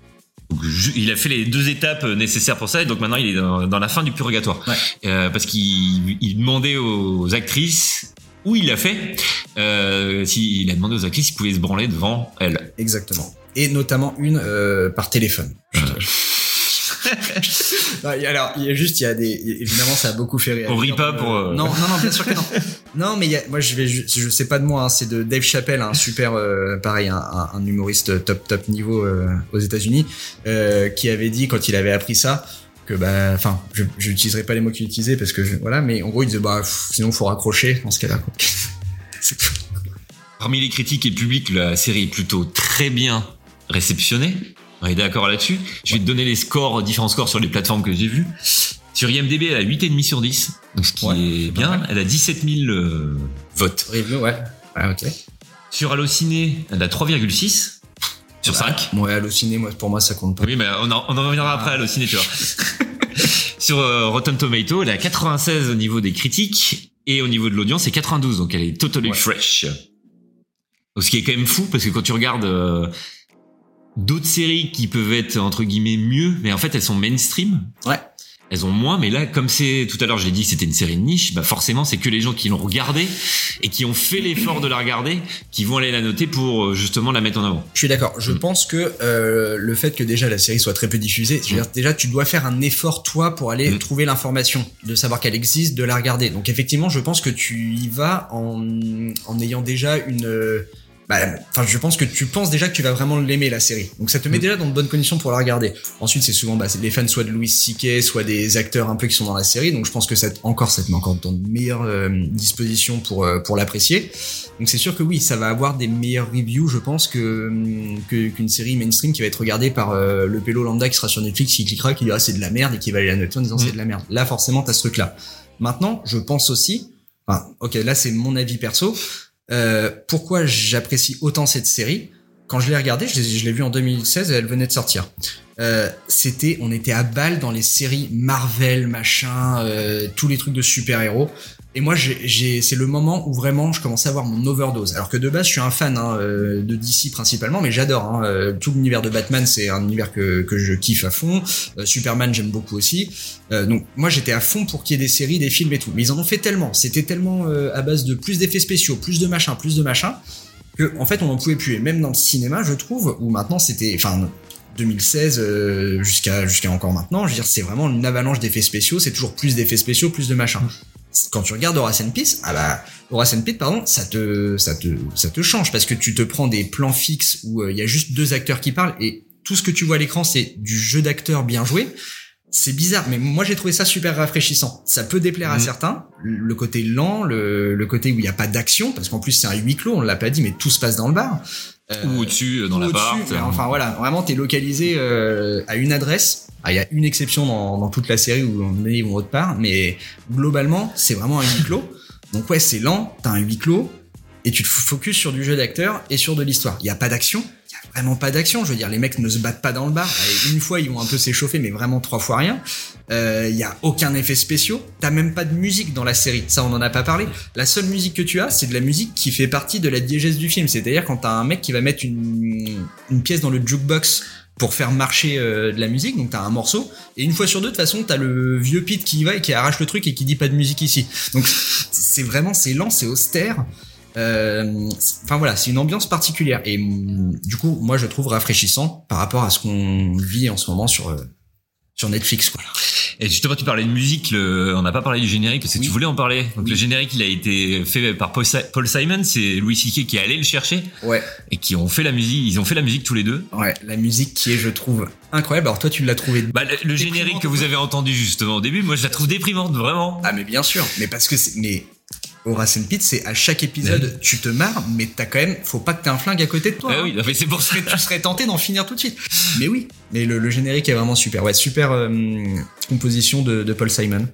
Donc, il a fait les deux étapes nécessaires pour ça et donc maintenant il est dans, dans la fin du purgatoire. Ouais. Euh, parce qu'il il demandait aux actrices où il l'a fait. Euh, si, il a demandé aux actrices s'ils pouvaient se branler devant elles. Exactement. Et notamment une euh, par téléphone. (laughs) Non, alors, il y a juste, il y a des, évidemment, ça a beaucoup fait rire. On rit pas pour, euh, Non, non, non, bien sûr que non. (laughs) Non, mais il y a, moi, je vais, ju- je sais pas de moi, hein, c'est de Dave Chappelle, un super, euh, pareil, un, un- un humoriste top, top niveau euh, aux États-Unis, euh, qui avait dit quand il avait appris ça que bah, enfin, je, je n'utiliserai pas les mots qu'il utilisait parce que je- voilà, mais en gros, il disait bah, pff, sinon, faut raccrocher dans ce cas-là. (laughs) Parmi les critiques et le public, la série est plutôt très bien réceptionnée. On est d'accord là-dessus. Je vais te donner les scores, différents scores sur les plateformes que j'ai vues. Sur IMDb, elle a 8,5 sur 10. Donc, ce qui Ouais, est bien. Elle a 17 000 euh, votes. Review, ouais. Ouais, ok. Sur Allociné, elle a 3,6 sur 5. Ouais, Allociné, moi, pour moi, ça compte pas. Oui, mais on en, on en reviendra après à Allociné, tu vois. (laughs) sur euh, Rotten Tomato, elle a 96 au niveau des critiques Et au niveau de l'audience, c'est 92, donc elle est totally fresh. Ce qui est quand même fou, parce que quand tu regardes euh, d'autres séries qui peuvent être entre guillemets mieux, mais en fait elles sont mainstream. Ouais. Elles ont moins, mais là, comme c'est tout à l'heure, j'ai dit que c'était une série de niche, bah forcément, c'est que les gens qui l'ont regardée et qui ont fait l'effort de la regarder, qui vont aller la noter pour euh, justement la mettre en avant. Je suis d'accord. Je pense que euh, le fait que déjà la série soit très peu diffusée, je veux dire, déjà tu dois faire un effort toi pour aller Mm. trouver l'information, de savoir qu'elle existe, de la regarder. Donc effectivement, je pense que tu y vas en, en ayant déjà une euh, enfin, je pense que tu penses déjà que tu vas vraiment l'aimer la série. Donc ça te met Mm. déjà dans de bonnes conditions pour la regarder. Ensuite, c'est souvent bah, c'est les fans soit de Louis C.K., soit des acteurs un peu qui sont dans la série. Donc je pense que ça te- encore ça te met encore dans de meilleures euh, dispositions pour euh, pour l'apprécier. Donc c'est sûr que oui, ça va avoir des meilleures reviews, je pense, que que- qu'une série mainstream qui va être regardée par euh, le pélo lambda qui sera sur Netflix, qui cliquera, qui dira c'est de la merde et qui va aller la noter en disant Mm. c'est de la merde. Là, forcément, t'as ce truc-là. Maintenant, je pense aussi, enfin, ok, là c'est mon avis perso. Euh, pourquoi j'apprécie autant cette série? Quand je l'ai regardée, je l'ai vue en 2016 et elle venait de sortir. Euh, c'était, on était à balle dans les séries Marvel, machin, euh, tous les trucs de super-héros. Et moi, c'est le moment où vraiment je commençais à avoir mon overdose. Alors que de base, je suis un fan hein, euh, de DC principalement, mais j'adore. Hein, euh, tout l'univers de Batman, c'est un univers que, que je kiffe à fond. Euh, Superman, j'aime beaucoup aussi. Euh, donc moi, j'étais à fond pour qu'il y ait des séries, des films et tout. Mais ils en ont fait tellement. C'était tellement euh, à base de plus d'effets spéciaux, plus de machin, plus de machin, que en fait, on en pouvait plus. Et même dans le cinéma, je trouve, où maintenant c'était, enfin. 2016 euh, jusqu'à jusqu'à encore maintenant, je veux dire c'est vraiment une avalanche d'effets spéciaux, c'est toujours plus d'effets spéciaux, plus de machin. Quand tu regardes Horace and Peace, ah bah Horace and Peace pardon, ça te ça te ça te change parce que tu te prends des plans fixes où euh, il y a juste deux acteurs qui parlent et tout ce que tu vois à l'écran c'est du jeu d'acteur bien joué. C'est bizarre, mais moi j'ai trouvé ça super rafraîchissant. Ça peut déplaire à Mhm. certains, le côté lent, le, le côté où il n'y a pas d'action, parce qu'en plus c'est un huis clos, on l'a pas dit, mais tout se passe dans le bar. Euh, Ou au-dessus, euh, dans ou l'appart. Enfin voilà, vraiment t'es localisé euh, à une adresse. Ah, Il y a une exception dans, dans toute la série où on est ou autre part, mais globalement c'est vraiment un huis clos. Donc ouais, c'est lent, t'as un huis clos et tu te focuses sur du jeu d'acteur et sur de l'histoire. Il y a pas d'action, il y a vraiment pas d'action. Je veux dire, les mecs ne se battent pas dans le bar. Une fois ils vont un peu s'échauffer, mais vraiment trois fois rien. Euh, Il y a aucun effet spéciaux. T'as même pas de musique dans la série. Ça, on en a pas parlé. La seule musique que tu as, c'est de la musique qui fait partie de la diégèse du film. C'est-à-dire quand t'as un mec qui va mettre une, une pièce dans le jukebox pour faire marcher euh, de la musique, donc t'as un morceau, et une fois sur deux, de toute façon, t'as le vieux Pete qui y va et qui arrache le truc et qui dit pas de musique ici. Donc c'est vraiment, c'est lent, c'est austère. Euh, Enfin voilà, c'est une ambiance particulière et hum, du coup, moi je trouve rafraîchissant par rapport à ce qu'on vit en ce moment sur euh, sur Netflix. Quoi. Et justement, tu parlais de musique, le... on n'a pas parlé du générique parce que Oui. tu voulais en parler. Donc Oui. le générique, il a été fait par Paul, Si- Paul Simon, c'est Louis C.K. qui est allé le chercher Ouais. et qui ont fait la musique. Ils ont fait la musique tous les deux. Ouais, la musique qui est, je trouve, incroyable. Alors toi, tu l'as trouvé. Bah, le, le générique que vous avez entendu justement au début, moi je la trouve déprimante, vraiment. Ah mais bien sûr, mais parce que c'est mais Horace and Pete, c'est à chaque épisode, tu te marres, mais t'as quand même, faut pas que t'aies un flingue à côté de toi. Ah hein. oui, c'est pour ça. tu serais tenté d'en finir tout de suite. Mais oui, mais le, le générique est vraiment super. Ouais, super euh, composition de, de Paul Simon.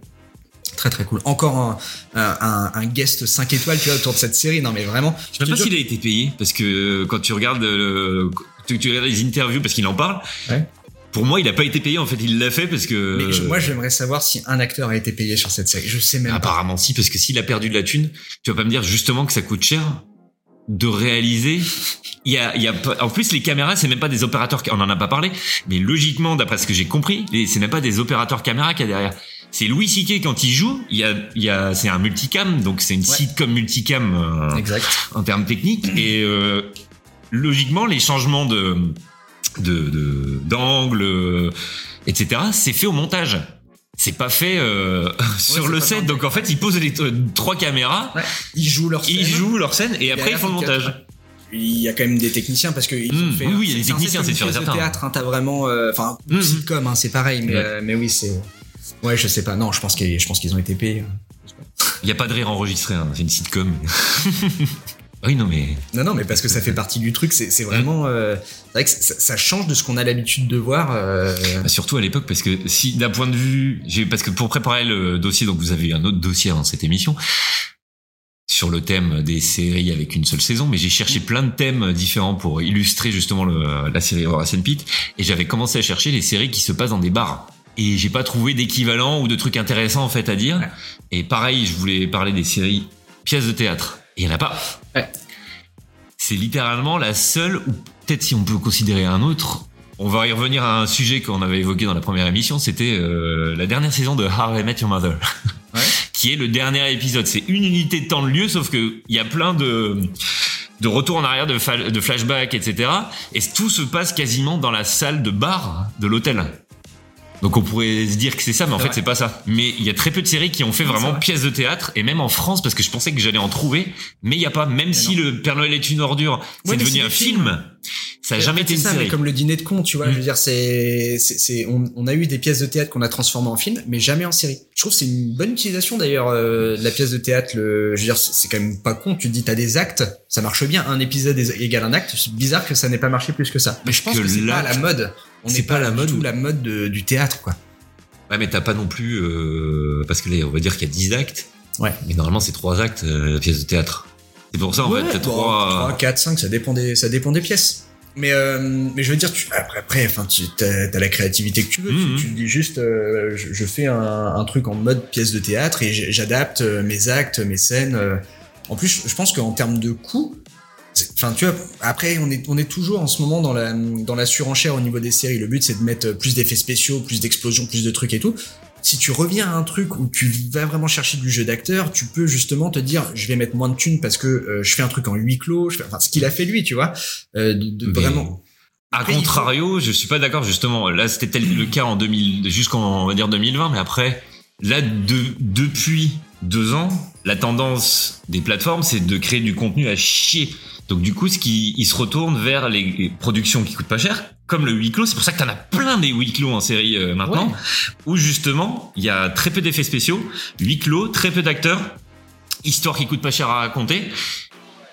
Très très cool. Encore un, un, un- un guest 5 étoiles tu vois, autour de cette série. Non mais vraiment. Je sais pas s'il a été payé parce que quand tu regardes, euh, tu, tu regardes les interviews parce qu'il en parle. Ouais. Pour moi, il a pas été payé. En fait, il l'a fait parce que. Mais je- moi j'aimerais savoir si un acteur a été payé sur cette série. Je sais même pas. Apparemment si, parce que s'il a perdu de la thune, tu vas pas me dire justement que ça coûte cher de réaliser. Il y a, il y a en plus les caméras, c'est même pas des opérateurs. On en a pas parlé, mais logiquement, d'après ce que j'ai compris, c'est même pas des opérateurs caméra qu'il y a derrière. C'est Louis C.K. quand il joue, il y a, il y a, c'est un multicam, donc c'est une Ouais. sitcom multicam euh, Exact. en termes techniques et euh, logiquement les changements de de d'angle euh, etc c'est fait au montage c'est pas fait euh, (laughs) sur le set donc en fait ils posent les euh, trois caméras Ouais. Ils jouent leur ils scène. jouent leur scène et après ils font le montage Il y a quand même des techniciens parce que ils Mmh, fait. oui, oui, il y a des techniciens, c'est sûr et certain. théâtre, hein, t'as vraiment, euh, enfin, Mmh. sitcom, hein, c'est pareil, mais Ouais. euh, mais oui, c'est. Ouais, je sais pas. Non, je pense qu'ils, je pense qu'ils ont été payés. il y a pas de rire enregistré hein, c'est une sitcom (laughs) oui non mais Non, non, mais parce que ça fait partie du truc. C'est, vraiment. euh, c'est vrai que ça, ça change de ce qu'on a l'habitude de voir. euh, Bah, surtout à l'époque parce que si d'un point de vue parce que pour préparer le dossier donc vous avez eu un autre dossier dans cette émission sur le thème des séries avec une seule saison mais j'ai cherché plein de thèmes différents pour illustrer justement le, la série Horace and Pete et j'avais commencé à chercher les séries qui se passent dans des bars Et j'ai pas trouvé d'équivalent ou de trucs intéressants en fait à dire. Et pareil, je voulais parler des séries pièces de théâtre. Et il y en a pas. Ouais. C'est littéralement la seule, ou peut-être si on peut considérer un autre. On va y revenir à un sujet qu'on avait évoqué dans la première émission, c'était euh, la dernière saison de How I Met Your Mother. (laughs) (laughs) qui est le dernier épisode. C'est une unité de temps de lieu, sauf que il y a plein de de retour en arrière, de, fa- de flashback, etc. Et tout se passe quasiment dans la salle de bar de l'hôtel. Donc on pourrait se dire que c'est ça, mais en fait c'est pas ça. Mais il y a très peu de séries qui ont fait vraiment vrai. pièces de théâtre, et même en France, parce que je pensais que j'allais en trouver, mais il y a pas. Même si le Père Noël est une ordure, c'est Ouais, devenu un film. Ça a Et en jamais été une c'est ça, mais série. comme le dîner de con, tu vois. Mm. Je veux dire, c'est, c'est, on, on a eu des pièces de théâtre qu'on a transformées en film, mais jamais en série. Je trouve que c'est une bonne utilisation d'ailleurs euh, de la pièce de théâtre. Le, je veux dire, c'est quand même pas con. Tu te dis, t'as des actes, ça marche bien. Un épisode égale un acte. C'est bizarre que ça n'ait pas marché plus que ça. Mais je pense que que, c'est pas à la mode. On c'est n'est pas pas, la mode ou- la mode de- du théâtre, quoi. Ouais, mais t'as pas non plus, euh, parce que là, on va dire qu'il y a 10 actes. Ouais. Mais normalement, c'est trois actes, euh, la pièce de théâtre. C'est pour ça, en fait, t'as bon, trois. 3, 4, 5, ça dépend des, ça dépend des pièces. Mais, euh, mais je veux dire, tu, après, après, enfin, tu as, la créativité que tu veux. Mhm. Tu, tu te dis juste, euh, je, je fais un, un truc en mode pièce de théâtre et j'adapte euh, mes actes, mes scènes. euh. En plus, je pense qu'en termes de coût, enfin, tu vois, après, on est, on est toujours en ce moment dans la, dans la surenchère au niveau des séries. Le but, c'est de mettre plus d'effets spéciaux, plus d'explosions, plus de trucs et tout. Si tu reviens à un truc où tu vas vraiment chercher du jeu d'acteur, tu peux justement te dire, je vais mettre moins de thunes parce que euh, je fais un truc en huis clos. Je fais, enfin, ce qu'il a fait lui, tu vois, euh, de, de Mais- vraiment. À contrario, je suis pas d'accord justement. Là, c'était tel le cas en 2000, jusqu'en on va dire 2020, mais après, là, de, depuis deux ans, la tendance des plateformes, c'est de créer du contenu à chier. Donc du coup, ce qui, ils se retournent vers les productions qui coûtent pas cher, comme le huis clos. C'est pour ça que t'en as plein des huis clos en série euh, maintenant, Ouais. où justement, il y a très peu d'effets spéciaux, huis clos, très peu d'acteurs, histoire qui coûte pas cher à raconter.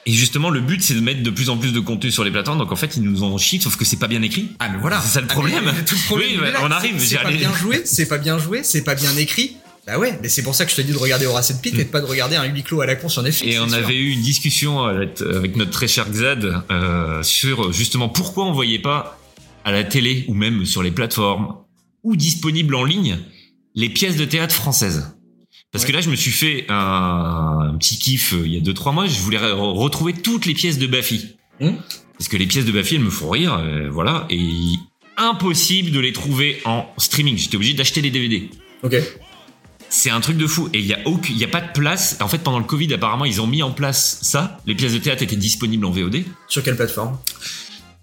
Et justement, le but, c'est de mettre de plus en plus de contenu sur les plateformes. Donc en fait, ils nous en chient, sauf que c'est pas bien écrit. Ah mais voilà. C'est ça le Ah, problème. mais tout le problème, Oui, bah, là. on arrive, C'est- pas bien joué, c'est pas bien joué, c'est pas bien écrit. Bah ouais, mais c'est pour ça que je te dis de regarder Horace and Pete et de pas de regarder un huis clos à la con sur Netflix. Et on sûr. avait eu une discussion avec, avec notre très cher Xad euh, sur justement pourquoi on voyait pas à la télé ou même sur les plateformes ou disponibles en ligne les pièces de théâtre françaises. Parce que là, je me suis fait un, un petit kiff euh, il y a deux trois mois. Je voulais re- retrouver toutes les pièces de Baffy. Hmm. Parce que les pièces de Baffy, elles me font rire, euh, voilà. Et impossible de les trouver en streaming. J'étais obligé d'acheter les DVD. Ok. C'est un truc de fou. Et il y a aucun, il y a pas de place. En fait, pendant le Covid, apparemment, ils ont mis en place ça. Les pièces de théâtre étaient disponibles en VOD. Sur quelle plateforme?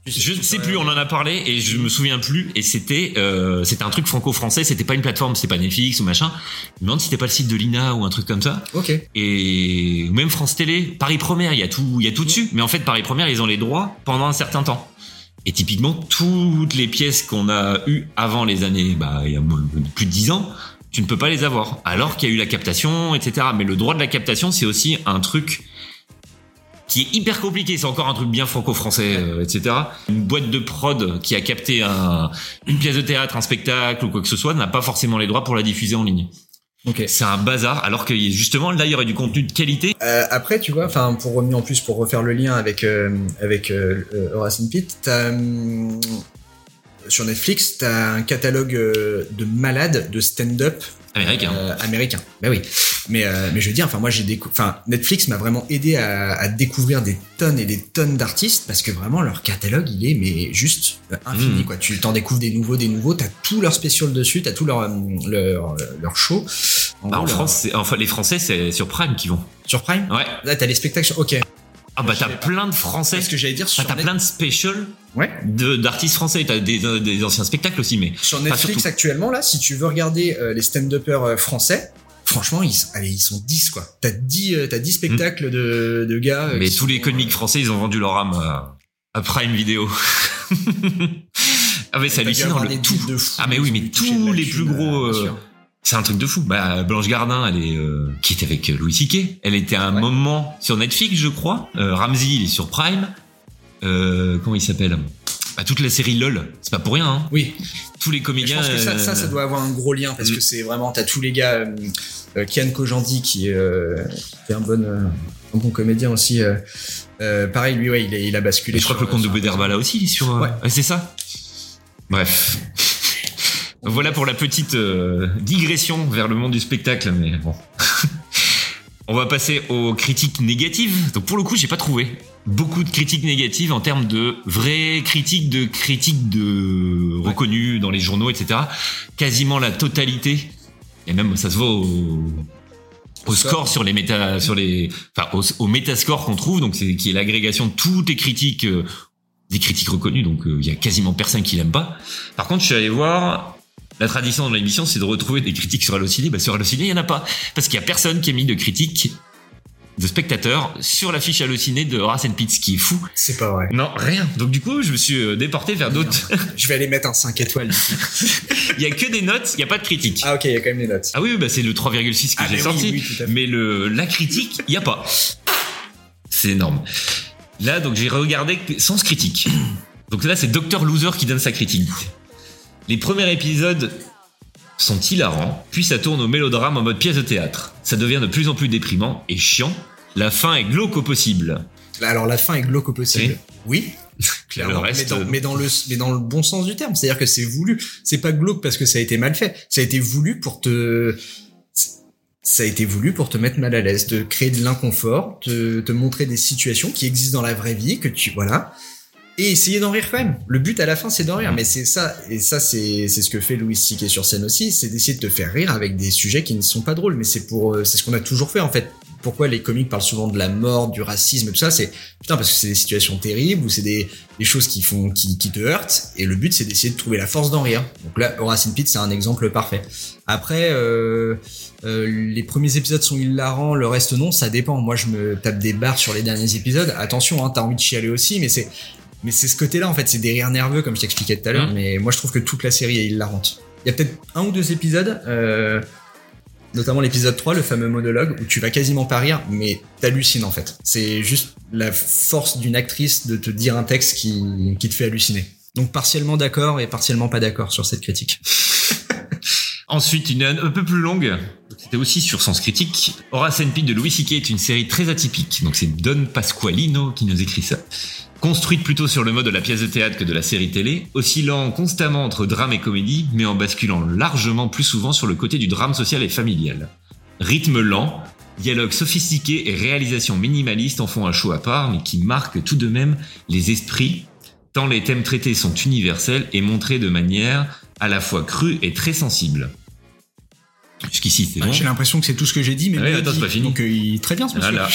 Je ne sais plus, on en a parlé et je me souviens plus. Et c'était, euh, c'était un truc franco-français. C'était pas une plateforme, c'était pas Netflix ou machin. Je me demande si c'était pas le site de l'INA ou un truc comme ça. Ok. Et même France Télé, Paris Première, il y a tout, il y a tout dessus. Mais en fait, Paris Première, ils ont les droits pendant un certain temps. Et typiquement, toutes les pièces qu'on a eues avant les années, bah, il y a plus de 10 ans, tu ne peux pas les avoir. Alors qu'il y a eu la captation, etc. Mais le droit de la captation, c'est aussi un truc qui est hyper compliqué. C'est encore un truc bien franco-français, euh, etc. Une boîte de prod qui a capté un, une pièce de théâtre, un spectacle ou quoi que ce soit n'a pas forcément les droits pour la diffuser en ligne. Ok. C'est un bazar, alors que justement là il y aurait du contenu de qualité. Euh, après, tu vois, enfin, pour revenir en plus, pour refaire le lien avec euh, avec euh, Horace hum, sur Netflix, t'as un catalogue euh, de malades de stand-up Américain. euh, américain. Ben oui. Mais euh, mais je veux dire, enfin moi j'ai enfin Netflix m'a vraiment aidé à, à découvrir des tonnes et des tonnes d'artistes parce que vraiment leur catalogue il est mais juste euh, infini Mm. quoi. Tu t'en découvres des nouveaux, des nouveaux. T'as tout leur spécial dessus, t'as tout leur euh, leur leur show. Bah, en gros, leur- France, c'est- enfin les Français c'est sur Prime qui vont. sur Prime? Ouais. Là t'as les spectacles. Ok. Ah bah t'as plein de Français. C'est ce que j'allais dire sur t'as plein de specials Ouais. de- d'artistes français. T'as des, des anciens spectacles aussi, mais Sur Netflix actuellement, là, si tu veux regarder euh, les stand-uppers euh, français, franchement, ils, sont- allez, ils sont 10, quoi. T'as 10, euh, t'as 10 spectacles de, de gars. euh, mais tous sont- les comiques français ils ont vendu leur âme à, Prime Video. (laughs) ah mais dû hallucinant le tout. fou, Ah mais oui mais tous les plus gros. Euh, euh, c'est un truc de fou. Bah, Blanche Gardin, elle est euh, qui était avec Louis C.K. Elle était à un Ouais. moment sur Netflix, je crois. Euh, Ramsey, il est sur Prime. Euh, comment il s'appelle? Bah, Toute la série LOL, c'est pas pour rien. Hein. Oui. Tous les Mais je comédiens. pense que ça, ça, ça euh, doit avoir un gros lien parce Mm. que c'est vraiment, t'as tous les gars, euh, euh, Kian Kojandi qui, euh, qui est un bon, euh, un bon comédien aussi. euh, euh, pareil, lui, ouais, il, est- il a basculé. Et je crois que le compte de sur- Bederbala aussi, il est sur. euh, Ouais. c'est ça? Bref. Voilà pour la petite euh, digression vers le monde du spectacle, mais bon. (laughs) On va passer aux critiques négatives. Donc pour le coup, j'ai pas trouvé beaucoup de critiques négatives en termes de vraies critiques, de critiques de reconnues dans les journaux, etc. Quasiment la totalité. Et même ça se voit au, score sur les méta, sur les, enfin au, au métascore qu'on trouve, donc c'est qui est l'agrégation de toutes les critiques, euh, des critiques reconnues. Donc euh, il y a quasiment personne qui l'aime pas. Par contre, je suis allé voir la tradition de l'émission, c'est de retrouver des critiques sur Allociné. Bah, sur Allociné, il y en a pas. Parce qu'il y a personne qui a mis de critiques de spectateurs sur la fiche Allociné de Horace and Pete, ce qui est fou. C'est pas vrai. Non, rien. Donc du coup, je me suis euh, déporté vers d'autres. (laughs) Je vais aller mettre un 5 étoiles. (laughs) il y a que des notes, il y a pas de critiques. ah ok, il y a quand même des notes. Ah oui, bah c'est le 3,6 que Ah, j'ai mais sorti. oui, oui, mais le la critique, il y a pas. C'est énorme. Là, donc j'ai regardé sans critique. Donc là, c'est Dr Loser qui donne sa critique. Les premiers épisodes sont hilarants, puis ça tourne au mélodrame en mode pièce de théâtre. Ça devient de plus en plus déprimant et chiant. La fin est glauque au possible. Alors la fin est glauque au possible. Oui. (laughs) Le reste, mais, dans, mais dans le mais dans le bon sens du terme, c'est-à-dire que c'est voulu. C'est pas glauque parce que ça a été mal fait. Ça a été voulu pour te ça a été voulu pour te mettre mal à l'aise, de créer de l'inconfort, te, te montrer des situations qui existent dans la vraie vie, que tu voilà, et essayer d'en rire quand même. Le but à la fin, c'est d'en rire, mais c'est ça, et ça c'est c'est ce que fait Louis C.K. sur scène aussi, c'est d'essayer de te faire rire avec des sujets qui ne sont pas drôles, mais c'est pour euh, c'est ce qu'on a toujours fait en fait. Pourquoi les comiques parlent souvent de la mort, du racisme, tout ça, c'est putain parce que c'est des situations terribles ou c'est des, des choses qui font qui, qui te heurtent, et le but c'est d'essayer de trouver la force d'en rire. Donc là, Horace and Pete c'est un exemple parfait. Après. Euh, euh, les premiers épisodes sont hilarants, le reste non, ça dépend. Moi, je me tape des barres sur les derniers épisodes. Attention, hein, t'as envie de chialer aussi, mais c'est, mais c'est ce côté-là en fait, c'est des rires nerveux comme je t'expliquais tout à l'heure. Mhm. Mais moi, je trouve que toute la série est hilarante. Il y a peut-être un ou deux épisodes, euh, notamment l'épisode 3, le fameux monologue, où tu vas quasiment pas rire, mais t'hallucines en fait. C'est juste la force d'une actrice de te dire un texte qui, qui te fait halluciner. Donc partiellement d'accord et partiellement pas d'accord sur cette critique. (laughs) Ensuite, une un peu plus longue. C'était aussi sur Sens Critique. Horace and Pete de Louis C.K. est une série très atypique. Donc c'est Don Pasqualino qui nous écrit ça. Construite plutôt sur le mode de la pièce de théâtre que de la série télé, oscillant constamment entre drame et comédie, mais en basculant largement plus souvent sur le côté du drame social et familial. Rythme lent, dialogue sophistiqué et réalisation minimaliste en font un show à part, mais qui marque tout de même les esprits, tant les thèmes traités sont universels et montrés de manière à la fois crue et très sensible. Jusqu'ici, c'est bon. J'ai l'impression que c'est tout ce que j'ai dit, mais Ouais, mieux attends, c'est pas fini. Donc euh, il- très bien ce monsieur. Voilà.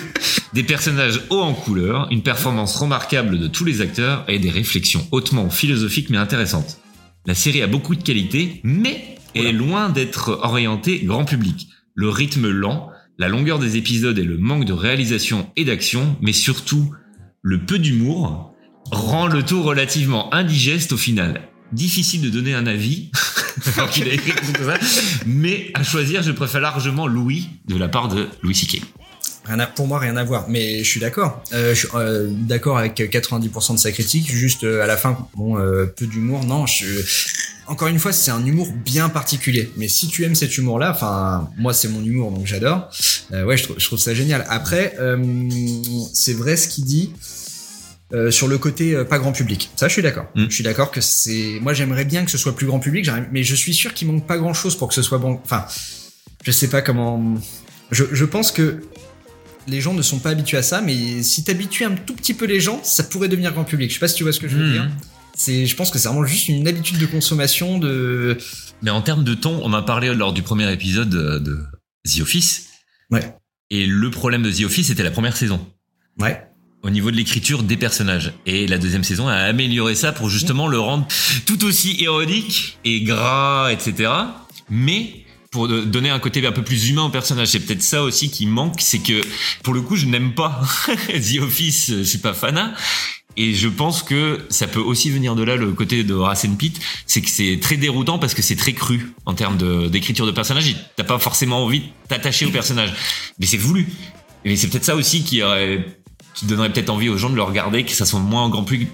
(laughs) des personnages hauts en couleur, une performance remarquable de tous les acteurs et des réflexions hautement philosophiques mais intéressantes. La série a beaucoup de qualités, mais est loin d'être orientée grand public. Le rythme lent, la longueur des épisodes et le manque de réalisation et d'action, mais surtout le peu d'humour, rend le tout relativement indigeste au final. Difficile de donner un avis, (laughs) alors qu'il a écrit tout ça, mais à choisir, je préfère largement Louis de la part de Louis Siquet. Rien pour moi, rien à voir. Mais je suis d'accord. Euh, je suis euh, d'accord avec 90% de sa critique. Juste euh, à la fin, bon, peu d'humour. Non, je... encore une fois, c'est un humour bien particulier. Mais si tu aimes cet humour-là, enfin, moi, c'est mon humour, donc j'adore. Ouais, je, trouve- ça génial. Après, c'est vrai ce qu'il dit. Euh, sur le côté euh, pas grand public, ça je suis d'accord. Mm. Je suis d'accord que c'est. Moi j'aimerais bien que ce soit plus grand public, mais je suis sûr qu'il manque pas grand chose pour que ce soit bon. Enfin, je sais pas comment. Je, je pense que les gens ne sont pas habitués à ça, mais si t'habitues un tout petit peu les gens, ça pourrait devenir grand public. Je sais pas si tu vois ce que je veux Mhm. dire. C'est, je pense que c'est vraiment juste une habitude de consommation de. Mais en termes de ton, on m'a parlé lors du premier épisode de de The Office. Ouais. Et le problème de The Office, c'était la première saison. Ouais. Au niveau de l'écriture des personnages. Et la deuxième saison a amélioré ça pour justement le rendre tout aussi ironique et gras, etc. Mais pour de- donner un côté un peu plus humain au personnage. C'est peut-être ça aussi qui manque, c'est que pour le coup, je n'aime pas (laughs) The Office, je suis pas fanat. Et je pense que ça peut aussi venir de là le côté de and Pete, c'est que c'est très déroutant parce que c'est très cru en termes de- d'écriture de, personnage. T'as pas forcément envie de t'attacher au personnage, mais c'est voulu. Et c'est peut-être ça aussi qui aurait, qui donnerait peut-être envie aux gens de le regarder, que ça soit moins grand public,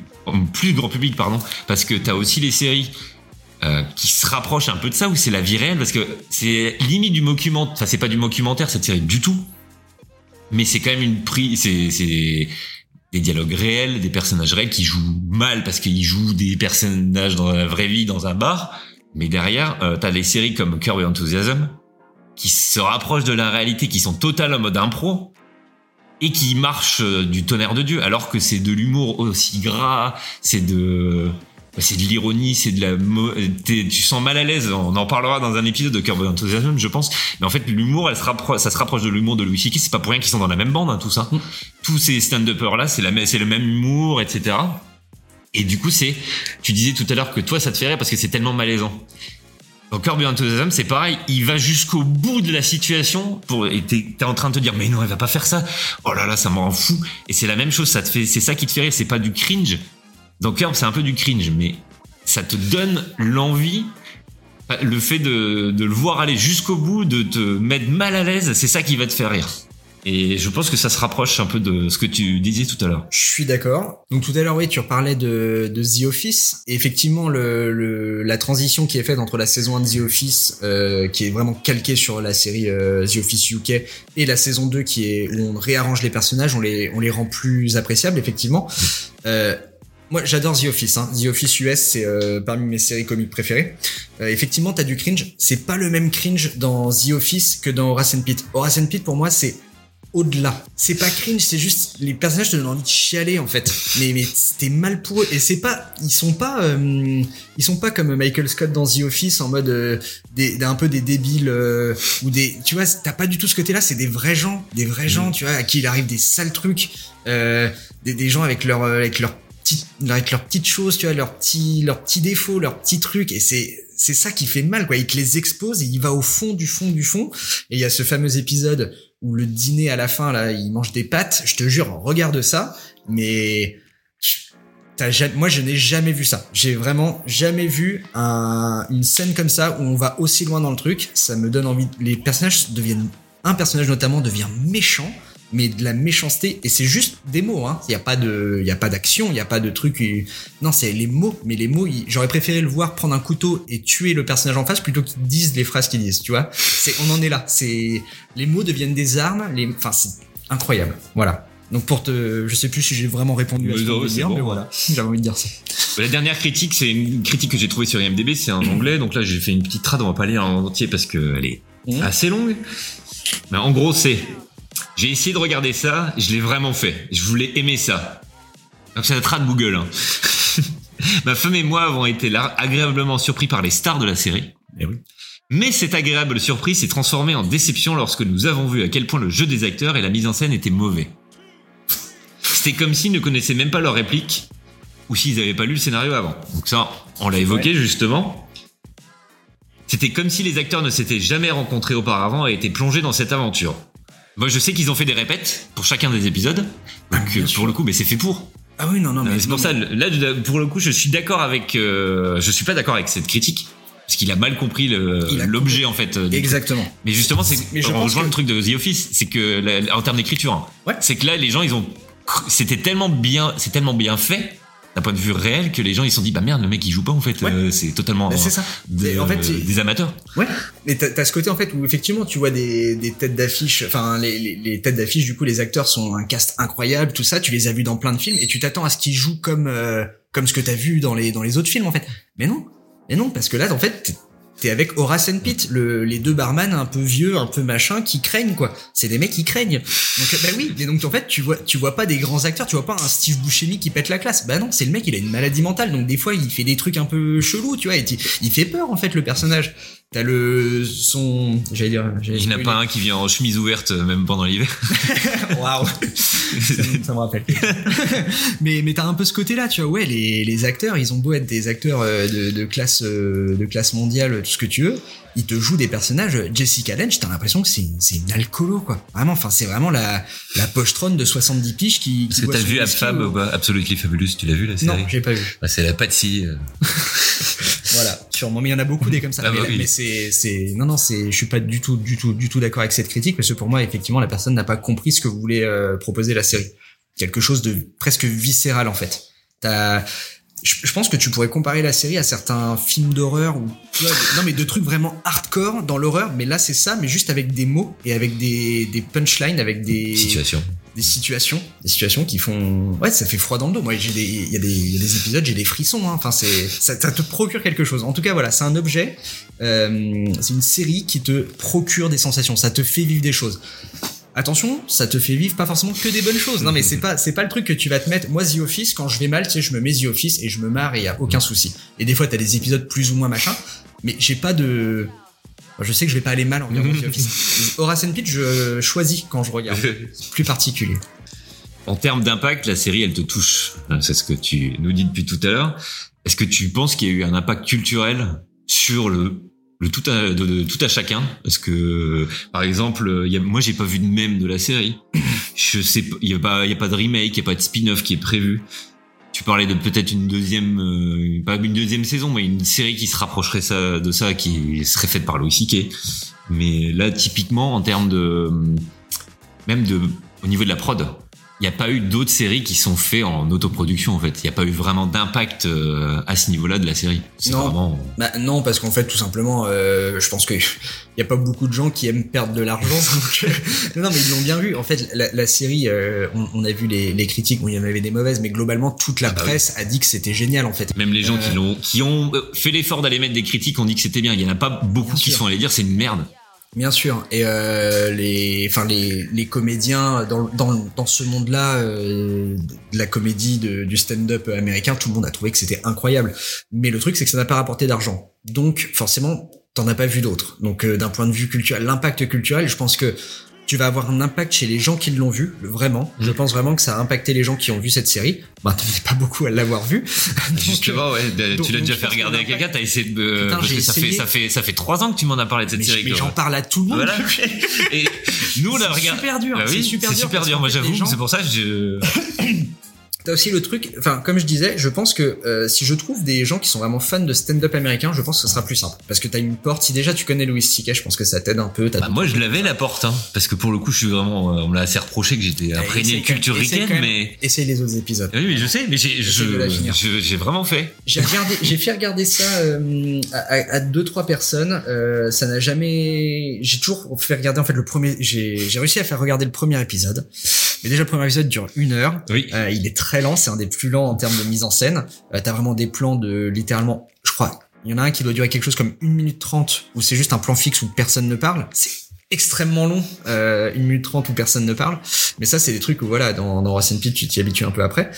plus grand public, pardon, parce que t'as aussi les séries euh, qui se rapprochent un peu de ça où c'est la vie réelle, parce que c'est limite du documentaire, enfin c'est pas du documentaire cette série du tout, mais c'est quand même une prise, c'est des dialogues réels, des personnages réels qui jouent mal parce qu'ils jouent des personnages dans la vraie vie dans un bar, Mais derrière, euh, t'as des séries comme Curb Enthusiasm qui se rapprochent de la réalité, qui sont totales en mode impro et qui marchent euh, du tonnerre de Dieu, alors que c'est de l'humour aussi gras, c'est de c'est de l'ironie, c'est de la tu sens mal à l'aise. On en parlera dans un épisode de Curb Enthusiasm, je pense. Mais en fait, l'humour, elle se rappro- ça se rapproche de l'humour de Louis C.K. C'est pas pour rien qu'ils sont dans la même bande, hein, tout ça. Tous ces stand-uppers là, c'est la c'est le même humour, etc. Et du coup, c'est, tu disais tout à l'heure que toi, ça te rire parce que c'est tellement malaisant. Dans Curb Your Enthusiasm, c'est pareil. Il va jusqu'au bout de la situation pour, et t'es, en train de te dire, mais non, elle va pas faire ça. Oh là là, ça me rend fou. Et c'est la même chose, ça te fait, c'est ça qui te fait rire. C'est pas du cringe. Dans Curb, c'est un peu du cringe, mais ça te donne l'envie, le fait de le voir aller jusqu'au bout, de te mettre mal à l'aise, c'est ça qui va te faire rire. Et je pense que ça se rapproche un peu de ce que tu disais tout à l'heure. Je suis d'accord. Donc tout à l'heure, oui, tu parlais de, de The Office. Et effectivement, le, le- la transition qui est faite entre la saison 1 de The Office, euh, qui est vraiment calquée sur la série euh, The Office UK, et la saison 2 qui est où on réarrange les personnages, on les, on les rend plus appréciables, effectivement. Euh, moi, j'adore The Office. Hein. The Office US, c'est euh, parmi mes séries comiques préférées. Euh, effectivement, t'as du cringe. C'est pas le même cringe dans The Office que dans Horace and Pete. Horace and Pete, pour moi, c'est au-delà. C'est pas cringe, c'est juste les personnages te donnent envie de chialer en fait. Mais mais c'était mal pour eux. Et c'est pas ils sont pas euh, ils sont pas comme Michael Scott dans The Office en mode euh, des, un peu des débiles euh, ou des tu vois t'as pas du tout ce côté là c'est des vrais gens des vrais gens tu vois à qui il arrive des sales trucs euh, des, des gens avec leur avec leur avec leurs petites choses tu vois leurs petits leurs petits défauts leurs petits trucs. Et c'est c'est ça qui fait mal quoi. Il te les expose et il va au fond du fond du fond. Et il y a ce fameux épisode où le dîner à la fin là il mange des pâtes je te jure regarde ça mais T'as ja- moi, je n'ai jamais vu ça. J'ai vraiment jamais vu un- une scène comme ça où on va aussi loin dans le truc. Ça me donne envie. Les personnages deviennent, un personnage notamment devient méchant, mais de la méchanceté. Et c'est juste des mots. Hein. Il y a pas de, il a pas d'action, il y a pas de truc. Non, c'est les mots. Mais les mots, il- j'aurais préféré le voir prendre un couteau et tuer le personnage en face plutôt qu'il dise les phrases qu'il disent. Tu vois C'est, on en est là. C'est les mots deviennent des armes. Les, enfin, c'est incroyable. Voilà. Donc pour te, je sais plus si j'ai vraiment répondu à ce que dire, bon. mais voilà, (laughs) j'avais envie de dire ça. La dernière critique, c'est une critique que j'ai trouvée sur IMDb, c'est en anglais, donc là j'ai fait une petite trad, on va pas lire en entier parce qu'elle est Mhm. assez longue. Mais en gros, c'est j'ai essayé de regarder ça, je l'ai vraiment fait. Je voulais aimer ça. Donc c'est la trad Google. hein. (laughs) Ma femme et moi avons été là agréablement surpris par les stars de la série. Mais cette agréable surprise s'est transformée en déception lorsque nous avons vu à quel point le jeu des acteurs et la mise en scène étaient mauvais. C'était comme s'ils ne connaissaient même pas leurs répliques ou s'ils n'avaient pas lu le scénario avant. Donc ça, on l'a évoqué justement. C'était comme si les acteurs ne s'étaient jamais rencontrés auparavant et étaient plongés dans cette aventure. Moi, je sais qu'ils ont fait des répètes pour chacun des épisodes. Donc, euh, pour le coup, mais c'est fait pour. Ah oui, non, non, mais Euh, c'est pour ça, là, pour le coup, je suis d'accord avec. euh, je suis pas d'accord avec cette critique. Parce qu'il a mal compris l'objet, en fait. euh, Exactement. truc. Mais justement, c'est. Mais je on rejoint que- le truc de The Office, c'est que, en termes d'écriture, hein, Ouais. c'est que là, les gens, ils ont. C'était tellement bien, c'est tellement bien fait, d'un point de vue réel, que les gens, ils se sont dit, bah merde, le mec, il joue pas, en fait. Ouais. euh, c'est totalement. Bah, c'est ça. des- Mais en fait, des amateurs. Ouais. Mais t'as t'as ce côté en fait où effectivement tu vois des, des têtes d'affiche, enfin les, les, les têtes d'affiche du coup les acteurs sont un cast incroyable, tout ça, tu les as vus dans plein de films et tu t'attends à ce qu'ils jouent comme euh, comme ce que t'as vu dans les dans les autres films en fait. Mais non, mais non parce que là en fait t'es- avec Horace and Pete, le, les deux barman un peu vieux, un peu machin qui craignent quoi. C'est des mecs qui craignent. Donc bah oui, mais donc en fait tu vois tu vois pas des grands acteurs, tu vois pas un Steve Buscemi qui pète la classe. Bah non, c'est le mec il a une maladie mentale donc des fois il fait des trucs un peu chelous, tu vois, il fait peur en fait le personnage. T'as le son, j'allais dire, j'allais Il n'y en a pas un qui vient en chemise ouverte, euh, même pendant l'hiver. (laughs) Waouh, (laughs) ça, me- ça me rappelle. (laughs) mais mais t'as un peu ce côté-là, tu vois. Ouais, les, les acteurs, ils ont beau être des acteurs euh, de, de classe euh, de classe mondiale, tout ce que tu veux, ils te jouent des personnages. Jessica Lange, t'as l'impression que c'est c'est une alcoolo quoi. Vraiment, enfin c'est vraiment la la pochetronne de 70 piges qui. qui t'as vu au- ou pas Absolutely Fabulous, tu l'as vu la série Non, j'ai pas vu. Bah, C'est la Patsy. euh. (laughs) Voilà, sûrement. Mais il y en a beaucoup des comme ça. Ah mais bah oui. mais c'est, c'est, non, non, c'est, je suis pas du tout, du tout, du tout d'accord avec cette critique parce que pour moi, effectivement, la personne n'a pas compris ce que voulait euh, proposer la série. Quelque chose de presque viscéral en fait. T'as, je, je pense que tu pourrais comparer la série à certains films d'horreur ou non mais de trucs vraiment hardcore dans l'horreur. Mais là, c'est ça, mais juste avec des mots et avec des, des punchlines, avec des Situation. des situations, des situations qui font, ouais, ça fait froid dans le dos. Moi, j'ai des, il y a des, il y a des épisodes, j'ai des frissons. hein. Enfin, c'est, ça, ça te procure quelque chose. En tout cas, voilà, c'est un objet, euh, c'est une série qui te procure des sensations. Ça te fait vivre des choses. Attention, ça te fait vivre pas forcément que des bonnes choses. Non, mais c'est (laughs) pas, c'est pas le truc que tu vas te mettre. Moi, The Office, quand je vais mal, tu sais, je me mets The Office et je me marre et y a aucun souci. Et des fois, t'as des épisodes plus ou moins machin, mais j'ai pas de, je sais que je vais pas aller mal en regardant The Office. (laughs) Horace and Pete, je choisis quand je regarde. C'est (laughs) plus particulier. En termes d'impact, la série, elle te touche. C'est ce que tu nous dis depuis tout à l'heure. Est-ce que tu penses qu'il y a eu un impact culturel sur le le tout à de, tout à chacun Parce que, par exemple, a, moi, j'ai pas vu de même de la série. (clears throat) Je sais, il y a pas, y a pas de remake, il y a pas de spin-off qui est prévu. Tu parlais de peut-être une deuxième, euh, pas une deuxième saison, mais une série qui se rapprocherait ça, de ça, qui serait faite par Louis. Mais là, typiquement, en termes de, même de, au niveau de la prod, n'y a pas eu d'autres séries qui sont faites en autoproduction en fait. Il n'y a pas eu vraiment d'impact euh, à ce niveau-là de la série. C'est Non. vraiment. Bah, non, parce qu'en fait, tout simplement, euh, je pense que il (laughs) y a pas beaucoup de gens qui aiment perdre de l'argent. (laughs) euh, non, mais ils l'ont bien vu. En fait, la, la série, euh, on, on a vu les, les critiques. Bon, il y en avait des mauvaises, mais globalement, toute la Ah bah presse a dit que c'était génial en fait. Même les gens qui l'ont, qui ont fait l'effort d'aller mettre des critiques ont dit que c'était bien. Il y en a pas beaucoup qui sûr. sont allés dire c'est une merde. Bien sûr. Et euh, les, enfin les, les comédiens dans, dans, dans ce monde-là euh, de la comédie du stand-up américain, tout le monde a trouvé que c'était incroyable. Mais le truc, c'est que ça n'a pas rapporté d'argent. Donc forcément, t'en as pas vu d'autres. Donc euh, d'un point de vue culturel, l'impact culturel, je pense que tu vas avoir un impact chez les gens qui l'ont vu, vraiment. Je pense vraiment que ça a impacté les gens qui ont vu cette série. Bah, t'en es pas beaucoup à l'avoir vu. (laughs) Justement, ouais. bah, donc- tu l'as déjà fait regarder à que quelqu'un. T'as essayé de. Putain, parce que ça fait ça fait ça fait trois ans que tu m'en as parlé de cette mais, série. mais quoi. j'en parle à tout le monde. Voilà. (laughs) Et nous, on a C'est regardé. super dur, Bah c'est super c'est dur super Moi, j'avoue, gens- c'est pour ça que je. (coughs) (coughs) T'as aussi le truc, enfin comme je disais, je pense que euh, si je trouve des gens qui sont vraiment fans de stand-up américain, je pense que ce sera plus simple. Parce que t'as une porte, si déjà tu connais Louis C.K., je pense que ça t'aide un peu. t'as Bah, moi, je l'avais la porte, hein, parce que pour le coup, je suis vraiment. euh, On me l'a assez reproché que j'étais imprégné Essaye de culture ricaine, mais. Essaye les autres épisodes. Oui, mais je sais, mais j'ai, vraiment fait. J'ai regardé, j'ai fait regarder ça euh, à, à- à deux trois personnes. Euh, ça n'a jamais. J'ai toujours fait regarder en fait le premier. J'ai j'ai réussi à faire regarder le premier épisode. Mais déjà le premier épisode dure une heure. Oui. Euh, il est très lent. C'est un des plus lents en termes de mise en scène. Euh, T'as vraiment des plans de littéralement. Je crois. Il y en a un qui doit durer quelque chose comme une minute trente où c'est juste un plan fixe où personne ne parle. C'est extrêmement long, euh, une minute trente où personne ne parle. Mais ça, c'est des trucs où voilà, dans, dans Racine Pit, tu t'y habitues un peu après.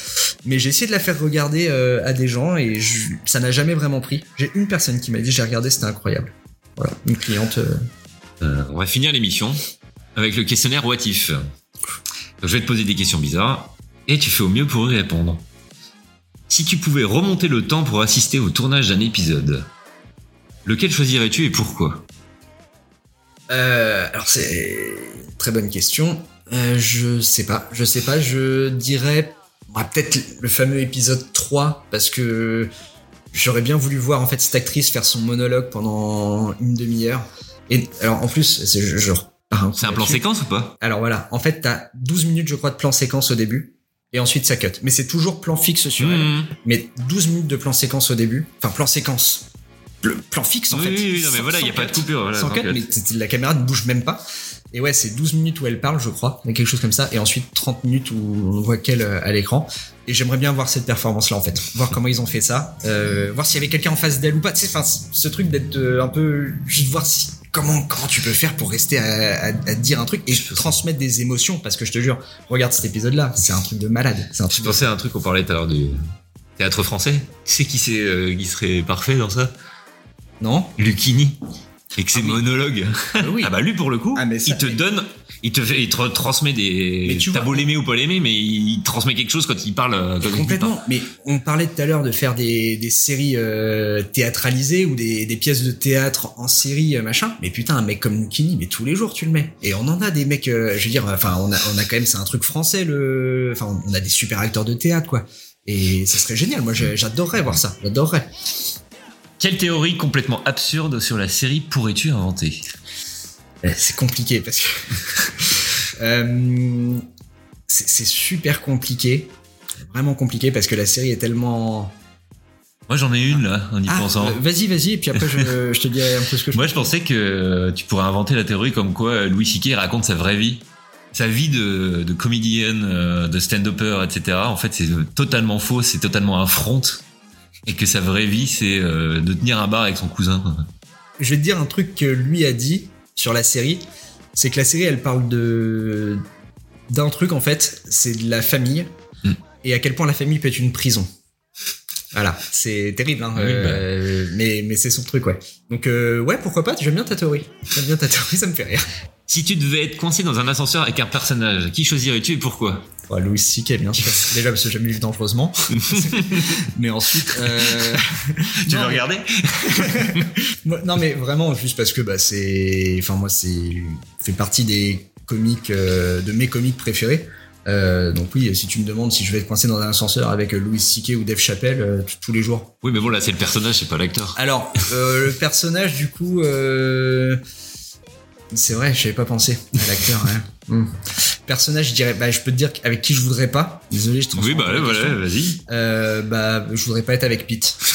Mais j'ai essayé de la faire regarder euh, à des gens et je- ça n'a jamais vraiment pris. J'ai une personne qui m'a dit j'ai regardé, c'était incroyable. Voilà, une cliente. euh, Euh, on va finir l'émission avec le questionnaire What If. Je vais te poser des questions bizarres et tu fais au mieux pour y répondre. Si tu pouvais remonter le temps pour assister au tournage d'un épisode, lequel choisirais-tu et pourquoi? Euh, alors c'est très bonne question. Euh, je sais pas, je sais pas, je dirais ouais, peut-être le fameux épisode 3 parce que j'aurais bien voulu voir en fait cette actrice faire son monologue pendant une demi-heure. Et alors en plus, c'est je, je peu C'est un plan séquence ou pas Alors voilà, en fait t'as 12 minutes je crois de plan séquence au début et ensuite ça cut. Mais c'est toujours plan fixe sur elle. Mmh. Mais 12 minutes de plan séquence au début, enfin plan séquence, le plan fixe en Oui, fait. oui, oui, non, mais voilà, il y a pas de coupure, voilà, sans cut, cut. mais la caméra ne bouge même pas. Et ouais, c'est 12 minutes où elle parle, je crois, quelque chose comme ça, et ensuite 30 minutes où on voit qu'elle euh, à l'écran. Et j'aimerais bien voir cette performance-là en fait, voir comment ils ont fait ça, euh, voir s'il y avait quelqu'un en face d'elle ou pas. Tu sais, enfin, ce truc d'être euh, un peu juste voir si comment comment tu peux faire pour rester à, à- à te dire un truc et transmettre des émotions, parce que je te jure, regarde cet épisode-là, c'est un truc de malade. C'est un Je truc de pensais à un truc qu'on parlait tout à l'heure du théâtre français. Tu sais qui, c'est, euh, qui serait parfait dans ça? Non Lucchini. Et que ses monologues. (laughs) oui. Ah bah lui pour le coup, Ah, mais ça, il te mais- donne, il te, fait- il te transmet des. T'as beau l'aimer ou pas l'aimer, mais il transmet quelque chose quand il parle. euh, quand Complètement. Mais on parlait tout à l'heure de faire des, des séries euh, théâtralisées ou des, des pièces de théâtre en série, euh, machin. Mais putain, un mec comme Lucchini, mais tous les jours tu le mets. Et on en a des mecs, euh, je veux dire, enfin, on a, on a quand même, c'est un truc français, le, enfin, on a des super acteurs de théâtre, quoi. Et ça serait génial. Moi, j'adorerais voir ça. J'adorerais. Quelle théorie complètement absurde sur la série pourrais-tu inventer? Eh, C'est compliqué parce que (laughs) Euh, c'est super compliqué, vraiment compliqué parce que la série est tellement. Moi j'en ai une là, en y Ah, pensant. euh, vas-y, vas-y, et puis après je, je te dirai un peu ce que je. (laughs) Moi je pensais que tu pourrais inventer la théorie comme quoi Louis C.K. raconte sa vraie vie sa vie de, de comédienne, euh, de stand-upper, etc. En fait, c'est totalement faux, c'est totalement un front. Et que sa vraie vie, c'est euh, de tenir un bar avec son cousin. Je vais te dire un truc que lui a dit sur la série, c'est que la série, elle parle de d'un truc en fait, c'est de la famille Mm. et à quel point la famille peut être une prison. Voilà, c'est terrible, hein, Oui, euh, mais mais c'est son truc, ouais. Donc euh, ouais, pourquoi pas J'aime bien ta théorie. J'aime bien ta théorie, ça me fait rire. Si tu devais être coincé dans un ascenseur avec un personnage, qui choisirais-tu et pourquoi? Louis C.K. bien sûr. (laughs) Déjà parce que j'aime vivre dangereusement. (laughs) mais ensuite, euh... (laughs) Tu veux regarder non mais vraiment juste parce que bah c'est enfin moi c'est fait partie des comiques euh, de mes comiques préférés Euh, donc oui si tu me demandes si je vais être coincé dans un ascenseur avec Louis C.K. ou Dave Chappelle euh, tous les jours Oui, mais bon, là, c'est le personnage, c'est pas l'acteur. alors euh, le personnage du coup euh, c'est vrai j'avais pas pensé à l'acteur ouais. Hmm. Personnage je dirais bah je peux te dire avec qui je voudrais pas désolé je te Oui, bah, ouais, voilà, vas-y. Euh, bah, je voudrais pas être avec Pete. (laughs)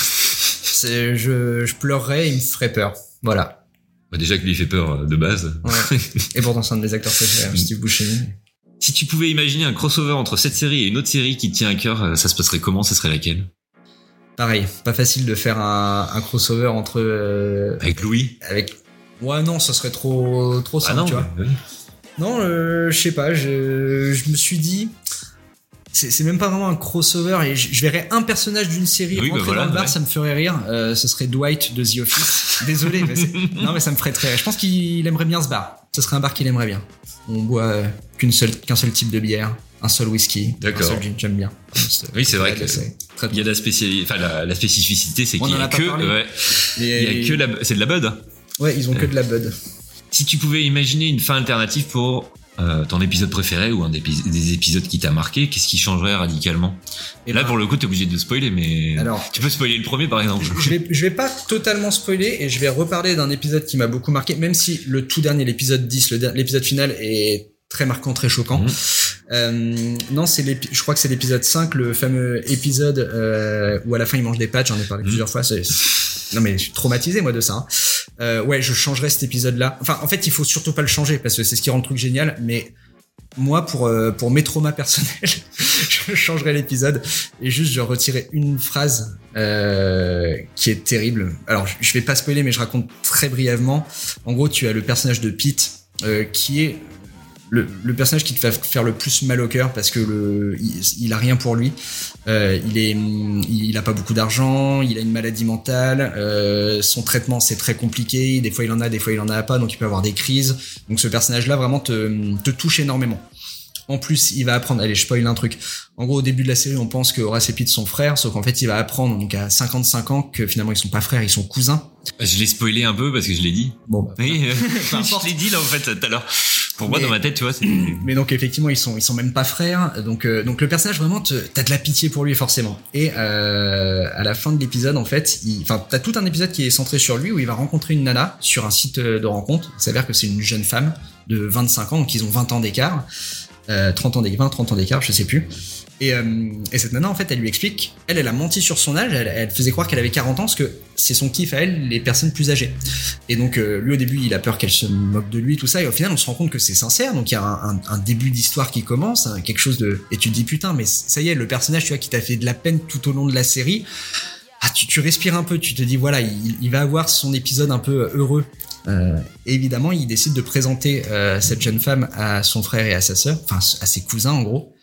Je, je pleurerais, il me ferait peur. Voilà. Bah, déjà que lui fait peur euh, de base. Ouais. Et pourtant, c'est un de mes acteurs préférés, hein, Steve Buscemi. Si tu pouvais imaginer un crossover entre cette série et une autre série qui te tient à cœur, euh, ça se passerait comment? Ça serait laquelle? Pareil, pas facile de faire un, un crossover entre. euh, Avec Louis? avec. Ouais, non, ça serait trop, trop simple, Ah non tu vois. oui. Non, euh, je sais pas, je, je me suis dit. C'est même pas vraiment un crossover et je, je verrais un personnage d'une série Oui, rentrer bah voilà, dans le bar, ouais. ça me ferait rire. Euh, ce serait Dwight de The Office. (laughs) Désolé, mais non mais ça me ferait très rire. Je pense qu'il aimerait bien ce bar. Ce serait un bar qu'il aimerait bien. On boit euh, qu'un seul type de bière, un seul whisky, un seul gin. J'aime bien. (laughs) Oui, c'est vrai que il y a la enfin la, la spécificité, c'est qu'il y en a a que, ouais, il y a que la, c'est de la bud. Ouais, ils ont que de la bud. Si tu pouvais imaginer une fin alternative pour euh, ton épisode préféré ou un des, épis- des épisodes qui t'a marqué, qu'est-ce qui changerait radicalement? Et Là, ben, pour le coup, t'es obligé de spoiler, mais Alors- tu peux spoiler le premier, par exemple. je vais, je vais pas totalement spoiler et je vais reparler d'un épisode qui m'a beaucoup marqué, même si le tout dernier, l'épisode 10, le der- l'épisode final est très marquant, très choquant. Mhm. Euh, non, c'est je crois que c'est l'épisode 5, le fameux épisode euh, où à la fin il mange des pâtes, j'en ai parlé Mhm. plusieurs fois. Non mais je suis traumatisé moi de ça. hein. Euh, ouais, je changerais cet épisode-là. Enfin, en fait, il faut surtout pas le changer parce que c'est ce qui rend le truc génial, mais moi, pour, euh, pour mes traumas personnels, (laughs) je changerais l'épisode et juste je retirais une phrase euh, qui est terrible. Alors, je- je vais pas spoiler, mais je raconte très brièvement. En gros, tu as le personnage de Pete euh, qui est le, le personnage qui te va faire le plus mal au cœur parce que le, il, il a rien pour lui. Euh, il est, il a pas beaucoup d'argent, il a une maladie mentale, euh, son traitement c'est très compliqué. Des fois il en a, des fois il en a pas, donc il peut avoir des crises. Donc ce personnage-là vraiment te, te touche énormément. En plus, il va apprendre. Allez, je spoil un truc. En gros, au début de la série, on pense que Horace et Pete sont frères, sauf qu'en fait, il va apprendre donc à 55 ans que finalement ils sont pas frères, ils sont cousins. Je l'ai spoilé un peu parce que je l'ai dit. Bon, bah, Oui, euh, (laughs) Peu importe. je l'ai dit là en fait tout à l'heure. Pour moi, Mais- dans ma tête, tu vois, c'est. Mais donc effectivement ils sont ils sont même pas frères. Donc euh, donc le personnage vraiment t'as de la pitié pour lui forcément. Et euh, à la fin de l'épisode en fait il- enfin t'as tout un épisode qui est centré sur lui où il va rencontrer une nana sur un site euh, de rencontre. Il s'avère que c'est une jeune femme de 25 ans donc ils ont 20 ans d'écart. Euh, 30 ans d'écart 20 30 ans d'écart je sais plus et, euh, et cette nana en fait elle lui explique elle elle a menti sur son âge elle, faisait croire qu'elle avait 40 ans parce que c'est son kiff à elle les personnes plus âgées. Et donc euh, lui au début il a peur qu'elle se moque de lui tout ça et au final on se rend compte que c'est sincère. Donc il y a un, début d'histoire qui commence hein, quelque chose de et tu te dis putain mais ça y est le personnage tu vois qui t'a fait de la peine tout au long de la série ah tu, tu respires un peu tu te dis voilà il, va avoir son épisode un peu heureux. Euh, évidemment il décide de présenter cette jeune femme à son frère et à sa sœur enfin à ses cousins en gros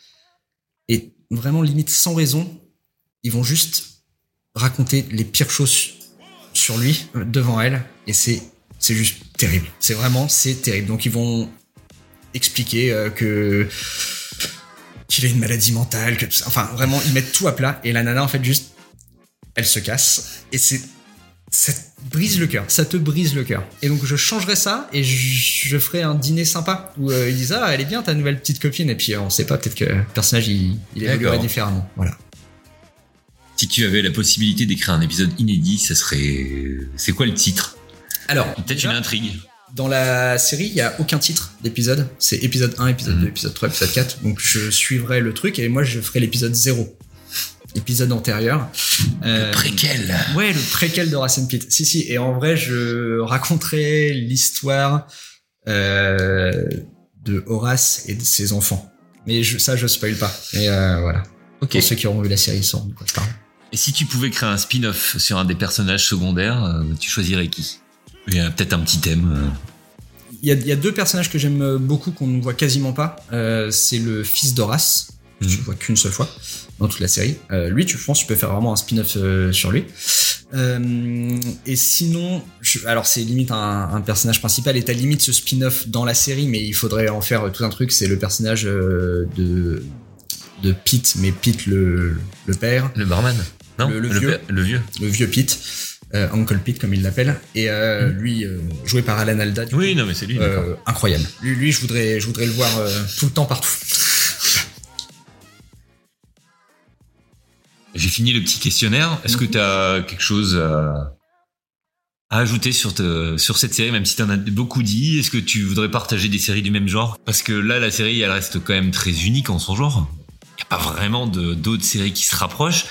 vraiment limite sans raison ils vont juste raconter les pires choses sur lui euh, devant elle et c'est c'est juste terrible. C'est vraiment c'est terrible. Donc ils vont expliquer euh, que qu'il a une maladie mentale que enfin vraiment ils mettent tout à plat et la nana en fait juste elle se casse et c'est ça te brise le cœur ça te brise le cœur et donc je changerais ça et je, je ferais un dîner sympa où euh, ils disent ah elle est bien ta nouvelle petite copine et puis euh, on sait pas peut-être que le personnage il, il différemment voilà Si tu avais la possibilité d'écrire un épisode inédit, ça serait. C'est quoi le titre? Alors Peut-être une intrigue. Dans la série, il y a aucun titre d'épisode. C'est épisode 1, épisode Mhm. 2, épisode 3, épisode 4. Donc je suivrai le truc et moi je ferai l'épisode 0. Épisode antérieur. Euh, Préquel. Ouais, le préquel de Racine Pit. Si, si. Et en vrai, je raconterai l'histoire euh, de Horace et de ses enfants. Mais je, ça, je spoil pas. Mais euh, voilà. Ok. Pour ceux qui auront vu la série, ils sauront de quoi je parle. Et si tu pouvais créer un spin-off sur un des personnages secondaires, euh, tu choisirais qui? Il y a peut-être un petit thème. Il y a, il y a deux personnages que j'aime beaucoup qu'on ne voit quasiment pas. C'est le fils d'Horace, que tu vois qu'une seule fois dans toute la série. Euh, lui, tu je pense, que tu peux faire vraiment un spin-off euh, sur lui. Euh, et sinon, je- alors c'est limite un, un personnage principal et t'as limite ce spin-off dans la série, mais il faudrait en faire tout un truc. C'est le personnage de de Pete, mais Pete le, le père, Le barman Non Le- le vieux. père- le vieux. le vieux Pete, Uncle Pete comme il l'appelle, et euh, lui joué par Alan Alda. Oui, coup. non, mais c'est lui. Incroyable. Lui, lui, je voudrais, je voudrais le voir tout le temps partout. J'ai fini le petit questionnaire. Est-ce que tu as quelque chose à, à ajouter sur, te- sur cette série, même si tu en as beaucoup dit? Est-ce que tu voudrais partager des séries du même genre? Parce que là, la série, elle reste quand même très unique en son genre. Il n'y a pas vraiment d'autres séries qui se rapprochent,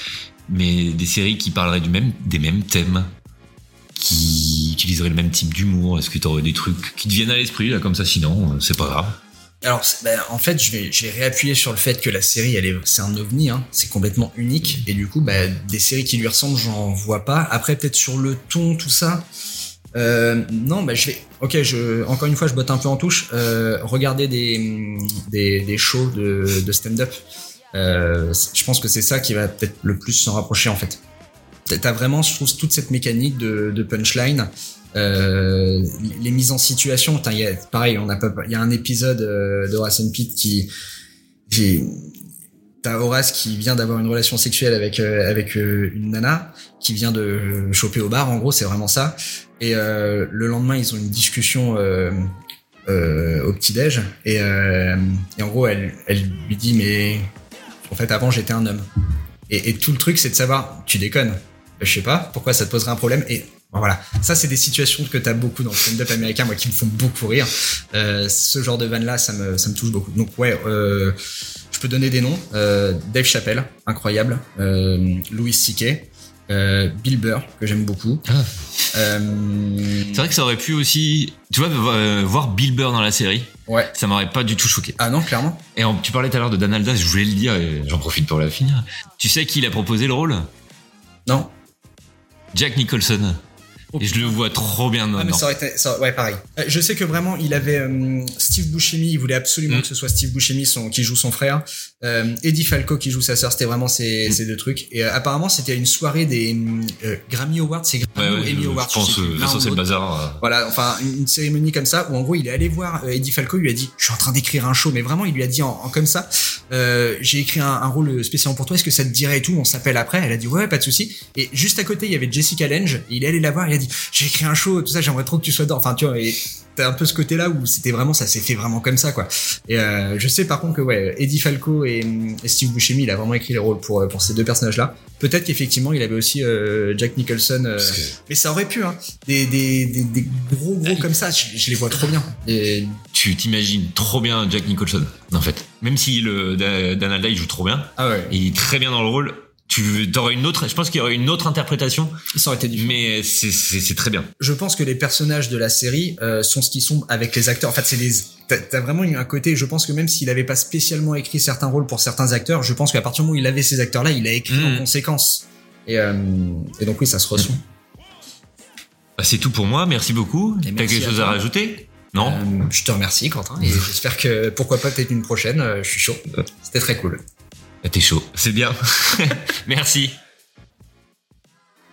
mais des séries qui parleraient du même, des mêmes thèmes, qui utiliseraient le même type d'humour. Est-ce que tu aurais des trucs qui te viennent à l'esprit, là, comme ça? Sinon, euh, c'est pas grave. Alors, ben, en fait, je vais, réappuyer sur le fait que la série, elle est, c'est un ovni, hein, c'est complètement unique, et du coup, bah, des séries qui lui ressemblent, j'en vois pas. Après, peut-être sur le ton, tout ça. Euh, non, bah, je vais. Ok, je, encore une fois, je botte un peu en touche. Euh, regardez des, des, des shows de, stand-up. Euh, je pense que c'est ça qui va peut-être le plus s'en rapprocher en fait. T'as- vraiment, je trouve, toute cette mécanique de punchline. Euh, les mises en situation, pareil, il y a un épisode euh, de Horace and Pete qui, t'as Horace qui vient d'avoir une relation sexuelle avec euh, avec une nana qui vient de choper au bar, en gros, c'est vraiment ça. Et le lendemain, ils ont une discussion au petit déj et, en gros, elle, lui dit mais en fait avant j'étais un homme. Et, et tout le truc, c'est de savoir, tu déconnes. Je sais pas, pourquoi ça te poserait un problème? Et voilà, ça c'est des situations que t'as beaucoup dans le stand-up américain, moi qui me font beaucoup rire. Euh, ce genre de vanne là, ça me, ça me touche beaucoup. Donc ouais, euh, je peux donner des noms. Euh, Dave Chappelle, incroyable. Louis C.K. Euh, Bill Burr, que j'aime beaucoup. Euh, C'est vrai que ça aurait pu aussi, tu vois, euh, voir Bill Burr dans la série. Ouais. Ça m'aurait pas du tout choqué. Ah non, clairement. Et en- tu parlais tout à l'heure de Dan Alda, je voulais le dire et j'en profite pour la finir. Tu sais qui l'a proposé le rôle? Non. Jack Nicholson. Et je le vois trop bien Ah mais dedans. ça aurait été, ça- ouais pareil. Euh, Je sais que vraiment il avait euh, Steve Buscemi, il voulait absolument Mm. que ce soit Steve Buscemi son, qui joue son frère, euh, Eddie Falco qui joue sa sœur, c'était vraiment Mm. ces, ces deux trucs. Et euh, apparemment c'était une soirée des euh, Grammy Awards, c'est Grammy ouais, Emmy Awards. je pense c'est le bazar. Voilà, enfin une, une cérémonie comme ça où en gros il est allé voir Eddie Falco, il lui a dit je suis en train d'écrire un show, mais vraiment il lui a dit en, en comme ça, j'ai écrit un, un rôle spécial pour toi, est-ce que ça te dirait et tout, on s'appelle après, elle a dit ouais pas de souci. Et juste à côté il y avait Jessica Lange, il est allé la voir, il a dit j'ai écrit un show, tout ça, j'aimerais trop que tu sois dedans. Enfin tu vois, et t'as un peu ce côté là où c'était vraiment ça s'est fait vraiment comme ça quoi. Et je sais par contre que ouais Eddie Falco et, et Steve Buscemi il a vraiment écrit les rôles pour pour ces deux personnages là. Peut-être qu'effectivement il avait aussi euh, Jack Nicholson, euh, mais ça aurait pu hein. Des des des, des gros gros comme ça, je, je les vois trop bien. Et Tu t'imagines trop bien Jack Nicholson, en fait. Même si le Da- Dan Alda il joue trop bien, ah ouais, il est très bien dans le rôle. Tu aurais une autre, je pense qu'il y aurait une autre interprétation, ça aurait été différent. mais c'est c'est c'est très bien. Je pense que les personnages de la série euh, sont ce qu'ils sont avec les acteurs. En fait, c'est des t'as vraiment eu un côté. Je pense que même s'il avait pas spécialement écrit certains rôles pour certains acteurs, je pense qu'à partir du moment où il avait ces acteurs-là, il a écrit en conséquence. Et, euh, et donc oui, ça se ressent. Bah, c'est tout pour moi, merci beaucoup. T'as quelque à chose à rajouter? Non? Euh, je te remercie, Quentin, et j'espère que pourquoi pas peut-être une prochaine. euh, je suis chaud. C'était très cool. T'es chaud, c'est bien. (laughs) Merci.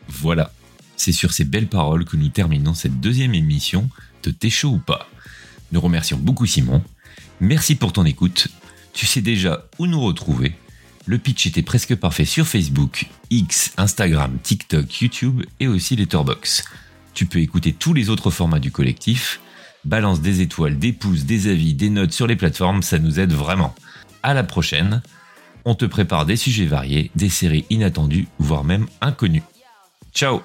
Voilà, c'est sur ces belles paroles que nous terminons cette deuxième émission de T'es chaud ou pas. Nous remercions beaucoup Simon. Merci pour ton écoute. Tu sais déjà où nous retrouver. Le pitch était presque parfait sur Facebook, X, Instagram, TikTok, YouTube et aussi Letterboxd. Tu peux écouter tous les autres formats du collectif. Balance des étoiles, des pouces, des avis, des notes sur les plateformes, ça nous aide vraiment. À la prochaine. On te prépare des sujets variés, des séries inattendues, voire même inconnues. Ciao